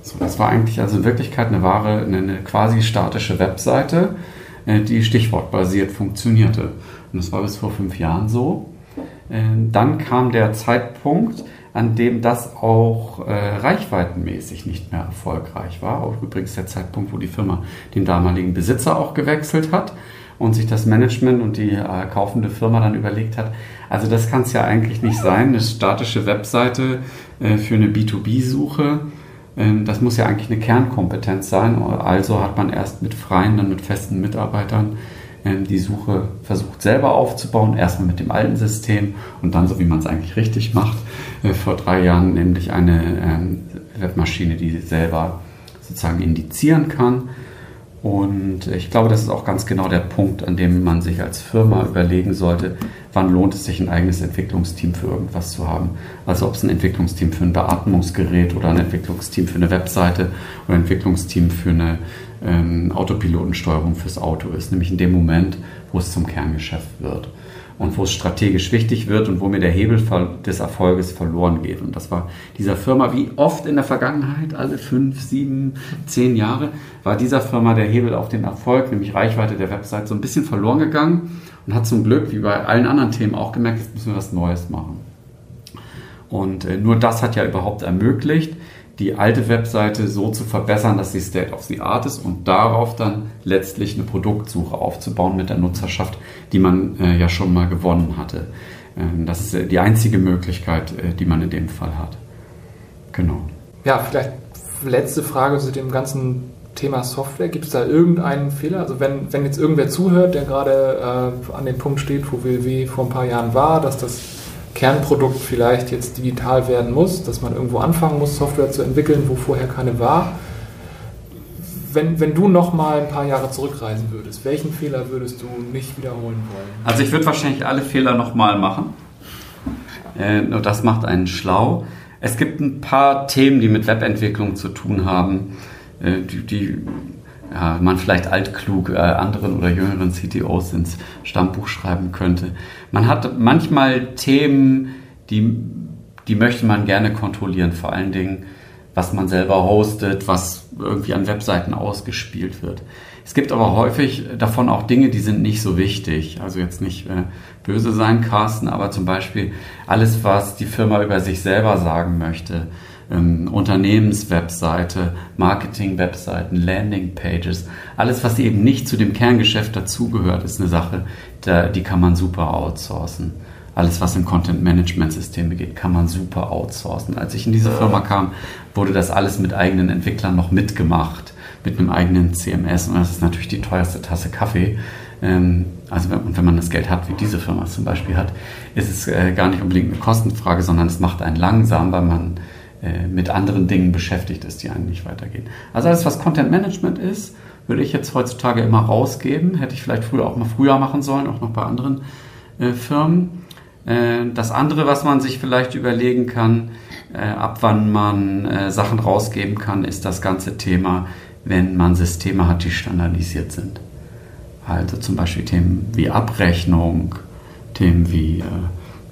So, das war eigentlich also in Wirklichkeit eine wahre, eine, eine quasi statische Webseite, äh, die stichwortbasiert funktionierte. Und das war bis vor fünf Jahren so. Äh, dann kam der Zeitpunkt, an dem das auch äh, reichweitenmäßig nicht mehr erfolgreich war. Auch übrigens der Zeitpunkt, wo die Firma den damaligen Besitzer auch gewechselt hat und sich das Management und die äh, kaufende Firma dann überlegt hat, also das kann es ja eigentlich nicht sein, eine statische Webseite äh, für eine B2B-Suche. Äh, das muss ja eigentlich eine Kernkompetenz sein. Also hat man erst mit freien, dann mit festen Mitarbeitern ähm, die Suche versucht selber aufzubauen, erstmal mit dem alten System und dann, so wie man es eigentlich richtig macht, äh, vor drei Jahren nämlich eine ähm, Webmaschine, die selber sozusagen indizieren kann und ich glaube, das ist auch ganz genau der Punkt, an dem man sich als Firma überlegen sollte, wann lohnt es sich, ein eigenes Entwicklungsteam für irgendwas zu haben. Also ob es ein Entwicklungsteam für ein Beatmungsgerät oder ein Entwicklungsteam für eine Webseite oder ein Entwicklungsteam für eine ähm, Autopilotensteuerung fürs Auto ist, nämlich in dem Moment, wo es zum Kerngeschäft wird und wo es strategisch wichtig wird und wo mir der Hebel des Erfolges verloren geht. Und das war dieser Firma, wie oft in der Vergangenheit, alle fünf, sieben, zehn Jahre, war dieser Firma der Hebel auf den Erfolg, nämlich Reichweite der Website, so ein bisschen verloren gegangen und hat zum Glück, wie bei allen anderen Themen auch gemerkt, jetzt müssen wir was Neues machen. Und äh, nur das hat ja überhaupt ermöglicht, die alte Webseite so zu verbessern, dass sie State of the Art ist und darauf dann letztlich eine Produktsuche aufzubauen mit der Nutzerschaft, die man äh, ja schon mal gewonnen hatte. Ähm, das ist äh, die einzige Möglichkeit, äh, die man in dem Fall hat. Genau. Ja, vielleicht letzte Frage zu dem ganzen Thema Software. Gibt es da irgendeinen Fehler? Also wenn, wenn jetzt irgendwer zuhört, der gerade äh, an dem Punkt steht, wo WW vor ein paar Jahren war, dass das Kernprodukt vielleicht jetzt digital werden muss, dass man irgendwo anfangen muss, Software zu entwickeln, wo vorher keine war. Wenn, wenn du noch mal ein paar Jahre zurückreisen würdest, welchen Fehler würdest du nicht wiederholen wollen? Also ich würde wahrscheinlich alle Fehler noch mal machen. Äh, nur das macht einen schlau. Es gibt ein paar Themen, die mit Webentwicklung zu tun haben, äh, die, die ja, man vielleicht altklug äh, anderen oder jüngeren CTOs ins Stammbuch schreiben könnte. Man hat manchmal Themen, die, die möchte man gerne kontrollieren, vor allen Dingen, was man selber hostet, was irgendwie an Webseiten ausgespielt wird. Es gibt aber häufig davon auch Dinge, die sind nicht so wichtig. Also jetzt nicht äh, böse sein, Carsten, aber zum Beispiel alles, was die Firma über sich selber sagen möchte ähm, Unternehmenswebseite, Marketing-Webseiten, Landing-Pages, alles, was eben nicht zu dem Kerngeschäft dazugehört, ist eine Sache, da, die kann man super outsourcen. Alles, was in Content-Management-Systeme geht, kann man super outsourcen. Als ich in diese Firma kam, wurde das alles mit eigenen Entwicklern noch mitgemacht, mit einem eigenen CMS. Und das ist natürlich die teuerste Tasse Kaffee. Ähm, also und wenn man das Geld hat, wie diese Firma zum Beispiel hat, ist es äh, gar nicht unbedingt eine Kostenfrage, sondern es macht einen langsam, weil man äh, mit anderen Dingen beschäftigt ist, die einen nicht weitergehen. Also alles, was Content Management ist, würde ich jetzt heutzutage immer rausgeben. Hätte ich vielleicht früher auch mal früher machen sollen, auch noch bei anderen äh, Firmen. Äh, das andere, was man sich vielleicht überlegen kann, äh, ab wann man Sachen rausgeben kann, ist das ganze Thema, wenn man Systeme hat, die standardisiert sind. Also zum Beispiel Themen wie Abrechnung, Themen wie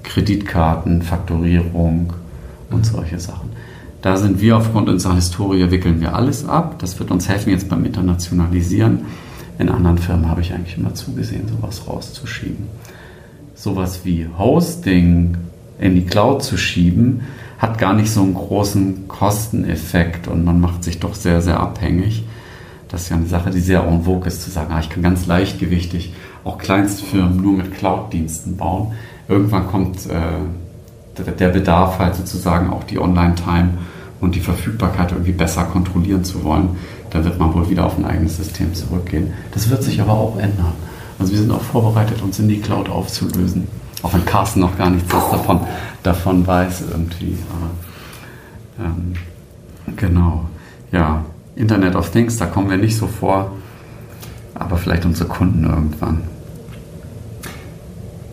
Kreditkarten, Faktorierung und solche Sachen Da sind wir aufgrund unserer Historie, wickeln wir alles ab. Das wird uns helfen jetzt beim Internationalisieren. In anderen Firmen habe ich eigentlich immer zugesehen, sowas rauszuschieben. Sowas wie Hosting in die Cloud zu schieben, hat gar nicht so einen großen Kosteneffekt und man macht sich doch sehr, sehr abhängig. Das ist ja eine Sache, die sehr en vogue ist, zu sagen, ah, ich kann ganz leichtgewichtig auch Kleinstfirmen nur mit Cloud-Diensten bauen. Irgendwann kommt äh, der Bedarf halt sozusagen auch die Online-Time und die Verfügbarkeit irgendwie besser kontrollieren zu wollen. Dann wird man wohl wieder auf ein eigenes System zurückgehen. Das wird sich aber auch ändern. Also wir sind auch vorbereitet, uns in die Cloud aufzulösen. Auch wenn Carsten noch gar nichts davon, davon weiß irgendwie. Aber, ähm, genau. Ja, Internet of Things, da kommen wir nicht so vor. Aber vielleicht unsere Kunden irgendwann.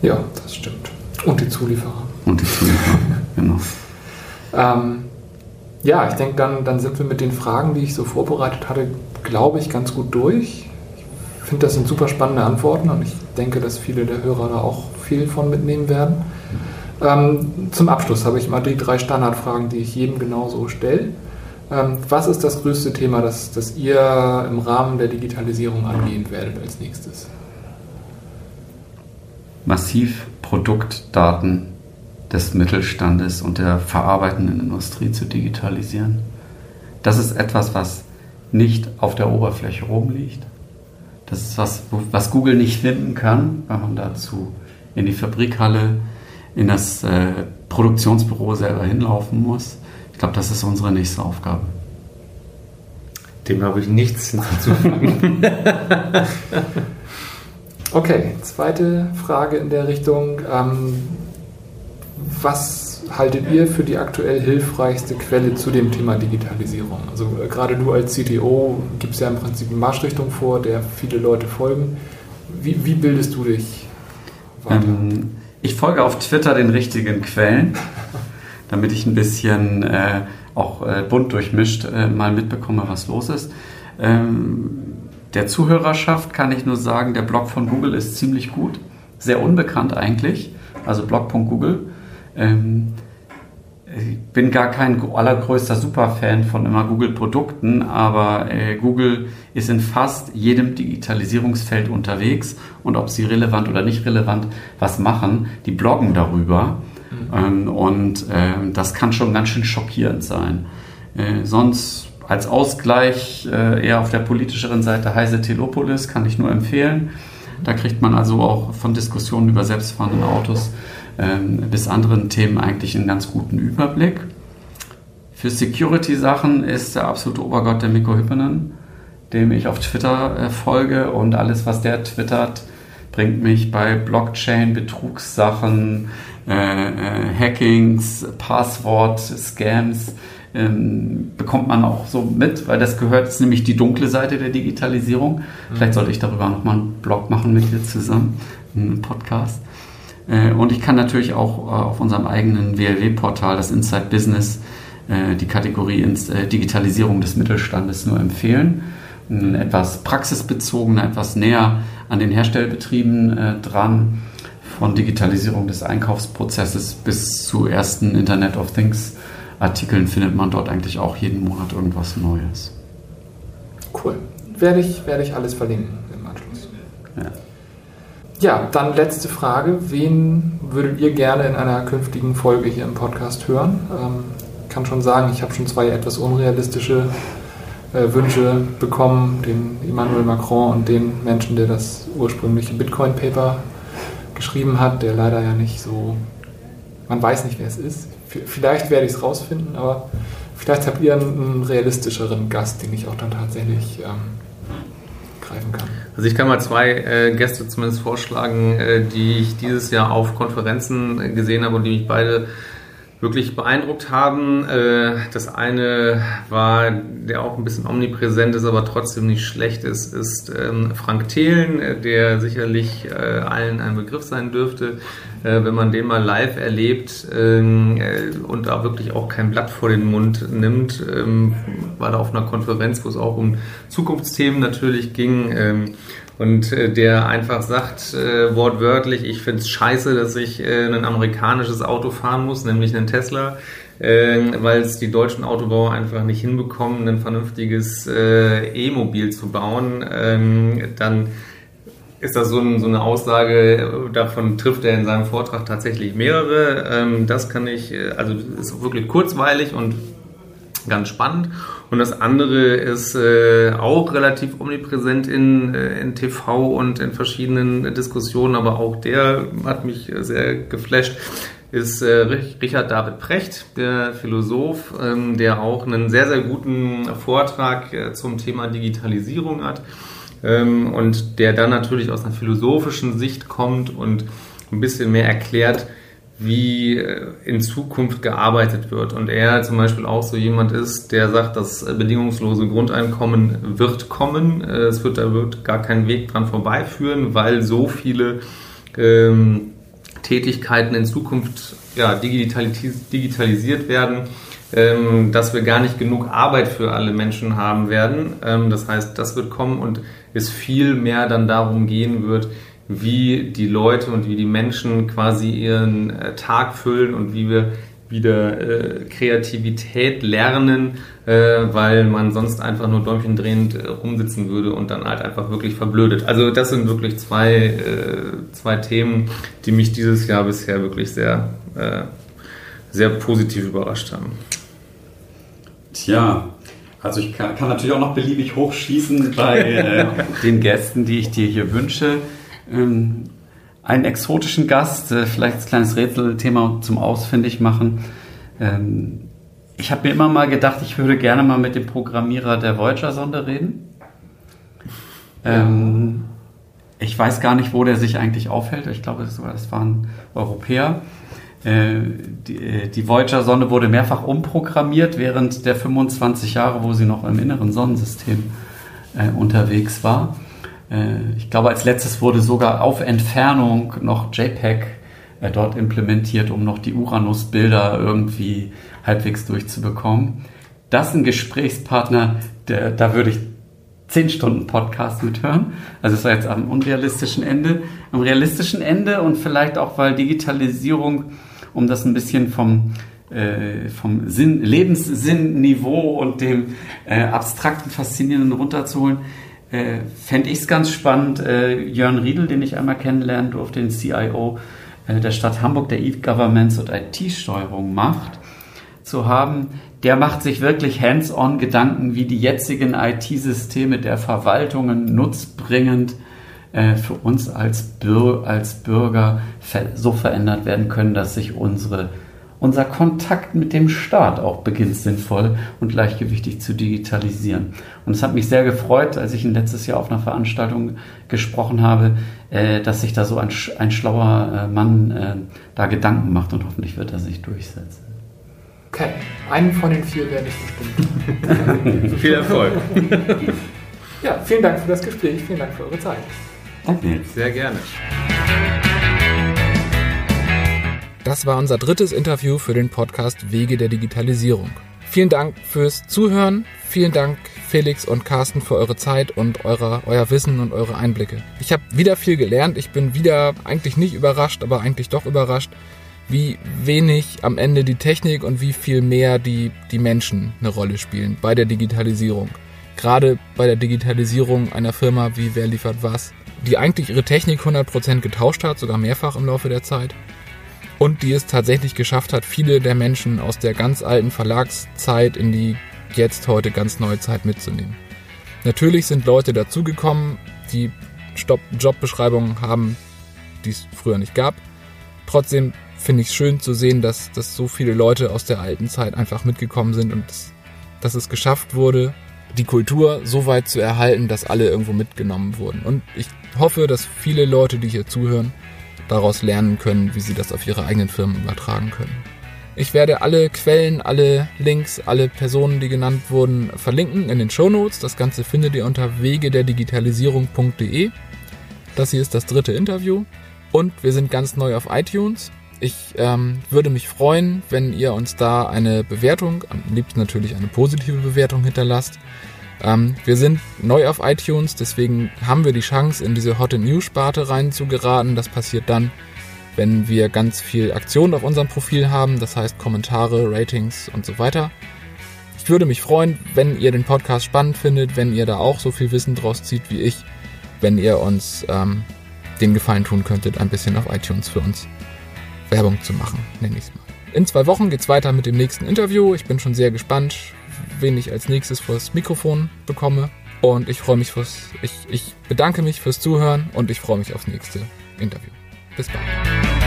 Ja, das stimmt. Und die Zulieferer. Und die Zulieferer, genau. Ähm, ja, ich denke, dann, dann sind wir mit den Fragen, die ich so vorbereitet hatte, glaube ich, ganz gut durch. Ich finde, das sind super spannende Antworten und ich denke, dass viele der Hörer da auch viel von mitnehmen werden. Ähm, zum Abschluss habe ich mal die drei Standardfragen, die ich jedem genauso stelle. Ähm, was ist das größte Thema, das, das ihr im Rahmen der Digitalisierung angehen werdet als nächstes? Massiv Produktdaten des Mittelstandes und der verarbeitenden Industrie zu digitalisieren. Das ist etwas, was nicht auf der Oberfläche rumliegt. Das ist was, was Google nicht finden kann, wenn man dazu in die Fabrikhalle, in das äh, Produktionsbüro selber hinlaufen muss. Ich glaube, das ist unsere nächste Aufgabe. Dem habe ich nichts hinzuzufügen. okay, zweite Frage in der Richtung. Ähm, was haltet ihr für die aktuell hilfreichste Quelle zu dem Thema Digitalisierung? Also äh, gerade du als CTO gibst ja im Prinzip eine Marschrichtung vor, der viele Leute folgen. Wie, wie bildest du dich ähm, ich folge auf Twitter den richtigen Quellen, damit ich ein bisschen äh, auch äh, bunt durchmischt äh, mal mitbekomme, was los ist. Ähm, der Zuhörerschaft kann ich nur sagen, der Blog von Google ist ziemlich gut, sehr unbekannt eigentlich, also blog.google. Ähm, ich bin gar kein allergrößter Superfan von immer Google-Produkten, aber äh, Google ist in fast jedem Digitalisierungsfeld unterwegs und ob sie relevant oder nicht relevant was machen, die bloggen darüber. Mhm. Ähm, und äh, das kann schon ganz schön schockierend sein. Äh, sonst als Ausgleich äh, eher auf der politischeren Seite Heise Telopolis kann ich nur empfehlen. Da kriegt man also auch von Diskussionen über selbstfahrende Autos bis anderen Themen eigentlich einen ganz guten Überblick. Für Security-Sachen ist der absolute Obergott der Mikko Hyppenen, dem ich auf Twitter äh, folge und alles, was der twittert, bringt mich bei Blockchain, Betrugssachen, äh, äh, Hackings, Passwort, Scams, ähm, bekommt man auch so mit, weil das gehört, ist nämlich die dunkle Seite der Digitalisierung. Vielleicht sollte ich darüber nochmal einen Blog machen mit dir zusammen, einen Podcast. Äh, und ich kann natürlich auch äh, auf unserem eigenen WLW-Portal, das Inside Business, äh, die Kategorie Digitalisierung des Mittelstandes nur empfehlen. Ein etwas praxisbezogener, etwas näher an den Herstellbetrieben dran, von Digitalisierung des Einkaufsprozesses bis zu ersten Internet of Things Artikeln findet man dort eigentlich auch jeden Monat irgendwas Neues. Cool. Werde ich, werde ich alles verlinken im Anschluss. Ja. Ja, dann letzte Frage. Wen würdet ihr gerne in einer künftigen Folge hier im Podcast hören? Ähm, kann schon sagen, ich habe schon zwei etwas unrealistische äh, Wünsche bekommen, den Emmanuel Macron und den Menschen, der das ursprüngliche Bitcoin-Paper geschrieben hat, der leider ja nicht so, man weiß nicht, wer es ist. Vielleicht werde ich es rausfinden, aber vielleicht habt ihr einen, realistischeren Gast, den ich auch dann tatsächlich ähm, greifen kann. Also ich kann mal zwei äh, Gäste zumindest vorschlagen, äh, die ich dieses Jahr auf Konferenzen gesehen habe und die mich beide wirklich beeindruckt haben. Äh, das eine war, der auch ein bisschen omnipräsent ist, aber trotzdem nicht schlecht ist, ist ähm, Frank Thelen, der sicherlich äh, allen ein Begriff sein dürfte. Äh, wenn man den mal live erlebt ähm, und da wirklich auch kein Blatt vor den Mund nimmt, ähm, war da auf einer Konferenz, wo es auch um Zukunftsthemen natürlich ging und äh, der einfach sagt, äh, wortwörtlich, ich finde es scheiße, dass ich äh, ein amerikanisches Auto fahren muss, nämlich einen Tesla. äh, weil es die deutschen Autobauer einfach nicht hinbekommen, ein vernünftiges äh, E-Mobil zu bauen, ähm, dann ist das so, ein, so, eine Aussage, davon trifft er in seinem Vortrag tatsächlich mehrere. Ähm, das kann ich, äh, also ist wirklich kurzweilig und ganz spannend. Und das andere ist äh, auch relativ omnipräsent in, äh, in TV und in verschiedenen Diskussionen, aber auch der hat mich sehr geflasht, ist äh, Richard David Precht, der Philosoph, ähm, der auch einen sehr, sehr guten Vortrag äh, zum Thema Digitalisierung hat ähm, und der dann natürlich aus einer philosophischen Sicht kommt und ein bisschen mehr erklärt, wie äh, in Zukunft gearbeitet wird. Und er zum Beispiel auch so jemand ist, der sagt, das bedingungslose Grundeinkommen wird kommen. Äh, es wird, da wird gar kein Weg dran vorbeiführen, weil so viele ähm, Tätigkeiten in Zukunft ja, digitalis digitalisiert werden, ähm, dass wir gar nicht genug Arbeit für alle Menschen haben werden. Ähm, das heißt, das wird kommen und es viel mehr dann darum gehen wird, wie die Leute und wie die Menschen quasi ihren äh, Tag füllen und wie wir wieder äh, Kreativität lernen, äh, weil man sonst einfach nur Däumchen drehend äh, rumsitzen würde und dann halt einfach wirklich verblödet. Also das sind wirklich zwei, äh, zwei Themen, die mich dieses Jahr bisher wirklich sehr, äh, sehr positiv überrascht haben. Tja, also ich kann, kann natürlich auch noch beliebig hochschießen bei äh, den Gästen, die ich dir hier wünsche ähm, einen exotischen Gast, äh, vielleicht ein kleines Rätselthema zum Ausfindig machen. Ähm, ich habe mir immer mal gedacht, ich würde gerne mal mit dem Programmierer der Voyager-Sonde reden. Ähm, ich weiß gar nicht, wo der sich eigentlich aufhält. Ich glaube, es war ein Europäer. Äh, die, äh, die Voyager-Sonde wurde mehrfach umprogrammiert während der 25 Jahre, wo sie noch im inneren Sonnensystem äh, unterwegs war. Äh, ich glaube, als letztes wurde sogar auf Entfernung noch JPEG äh, dort implementiert, um noch die Uranus-Bilder irgendwie halbwegs durchzubekommen. Das ist ein Gesprächspartner, der, da würde ich zehn Stunden Podcast mithören. Also es war jetzt am unrealistischen Ende. Am realistischen Ende und vielleicht auch, weil Digitalisierung, um das ein bisschen vom, äh, vom Sinn, Lebenssinnniveau und dem äh, abstrakten, faszinierenden runterzuholen, äh, fände ich es ganz spannend, äh, Jörn Riedel, den ich einmal kennenlernen durfte, den CIO äh, der Stadt Hamburg, der E-Governments und IT-Steuerung macht, zu haben. Der macht sich wirklich hands-on Gedanken, wie die jetzigen IT-Systeme der Verwaltungen nutzbringend äh, für uns als, als Bürger so verändert werden können, dass sich unsere unser Kontakt mit dem Staat auch beginnt sinnvoll und gleichgewichtig zu digitalisieren. Und es hat mich sehr gefreut, als ich ihn letztes Jahr auf einer Veranstaltung gesprochen habe, äh, dass sich da so ein, ein schlauer äh, Mann äh, da Gedanken macht und hoffentlich wird er sich durchsetzen. Okay, einen von den vier werde ich bestimmt. Viel Erfolg. ja, vielen Dank für das Gespräch, vielen Dank für eure Zeit. Danke. Sehr gerne. Das war unser drittes Interview für den Podcast Wege der Digitalisierung. Vielen Dank fürs Zuhören. Vielen Dank Felix und Carsten für eure Zeit und eure, euer Wissen und eure Einblicke. Ich habe wieder viel gelernt. Ich bin wieder eigentlich nicht überrascht, aber eigentlich doch überrascht, wie wenig am Ende die Technik und wie viel mehr die, die Menschen eine Rolle spielen bei der Digitalisierung. Gerade bei der Digitalisierung einer Firma wie Wer liefert was, die eigentlich ihre Technik 100% getauscht hat, sogar mehrfach im Laufe der Zeit und die es tatsächlich geschafft hat, viele der Menschen aus der ganz alten Verlagszeit in die jetzt heute ganz neue Zeit mitzunehmen. Natürlich sind Leute dazugekommen, die Jobbeschreibungen haben, die es früher nicht gab. Trotzdem finde ich es schön zu sehen, dass, dass so viele Leute aus der alten Zeit einfach mitgekommen sind und dass, dass es geschafft wurde, die Kultur so weit zu erhalten, dass alle irgendwo mitgenommen wurden. Und ich hoffe, dass viele Leute, die hier zuhören, daraus lernen können, wie sie das auf ihre eigenen Firmen übertragen können. Ich werde alle Quellen, alle Links, alle Personen, die genannt wurden, verlinken in den Show Notes. Das Ganze findet ihr unter wegederdigitalisierung.de. Das hier ist das dritte Interview und wir sind ganz neu auf iTunes. Ich ähm, würde mich freuen, wenn ihr uns da eine Bewertung, am liebsten natürlich eine positive Bewertung hinterlasst. Ähm, wir sind neu auf iTunes, deswegen haben wir die Chance, in diese Hot News Sparte rein zu geraten. Das passiert dann, wenn wir ganz viel Aktion auf unserem Profil haben, das heißt Kommentare, Ratings und so weiter. Ich würde mich freuen, wenn ihr den Podcast spannend findet, wenn ihr da auch so viel Wissen draus zieht wie ich, wenn ihr uns ähm, den Gefallen tun könntet, ein bisschen auf iTunes für uns Werbung zu machen, nenne ich es mal. In zwei Wochen geht's weiter mit dem nächsten Interview. Ich bin schon sehr gespannt, wen ich als nächstes vors Mikrofon bekomme. Und ich freue mich fürs, ich, ich bedanke mich fürs Zuhören und ich freue mich aufs nächste Interview. Bis bald.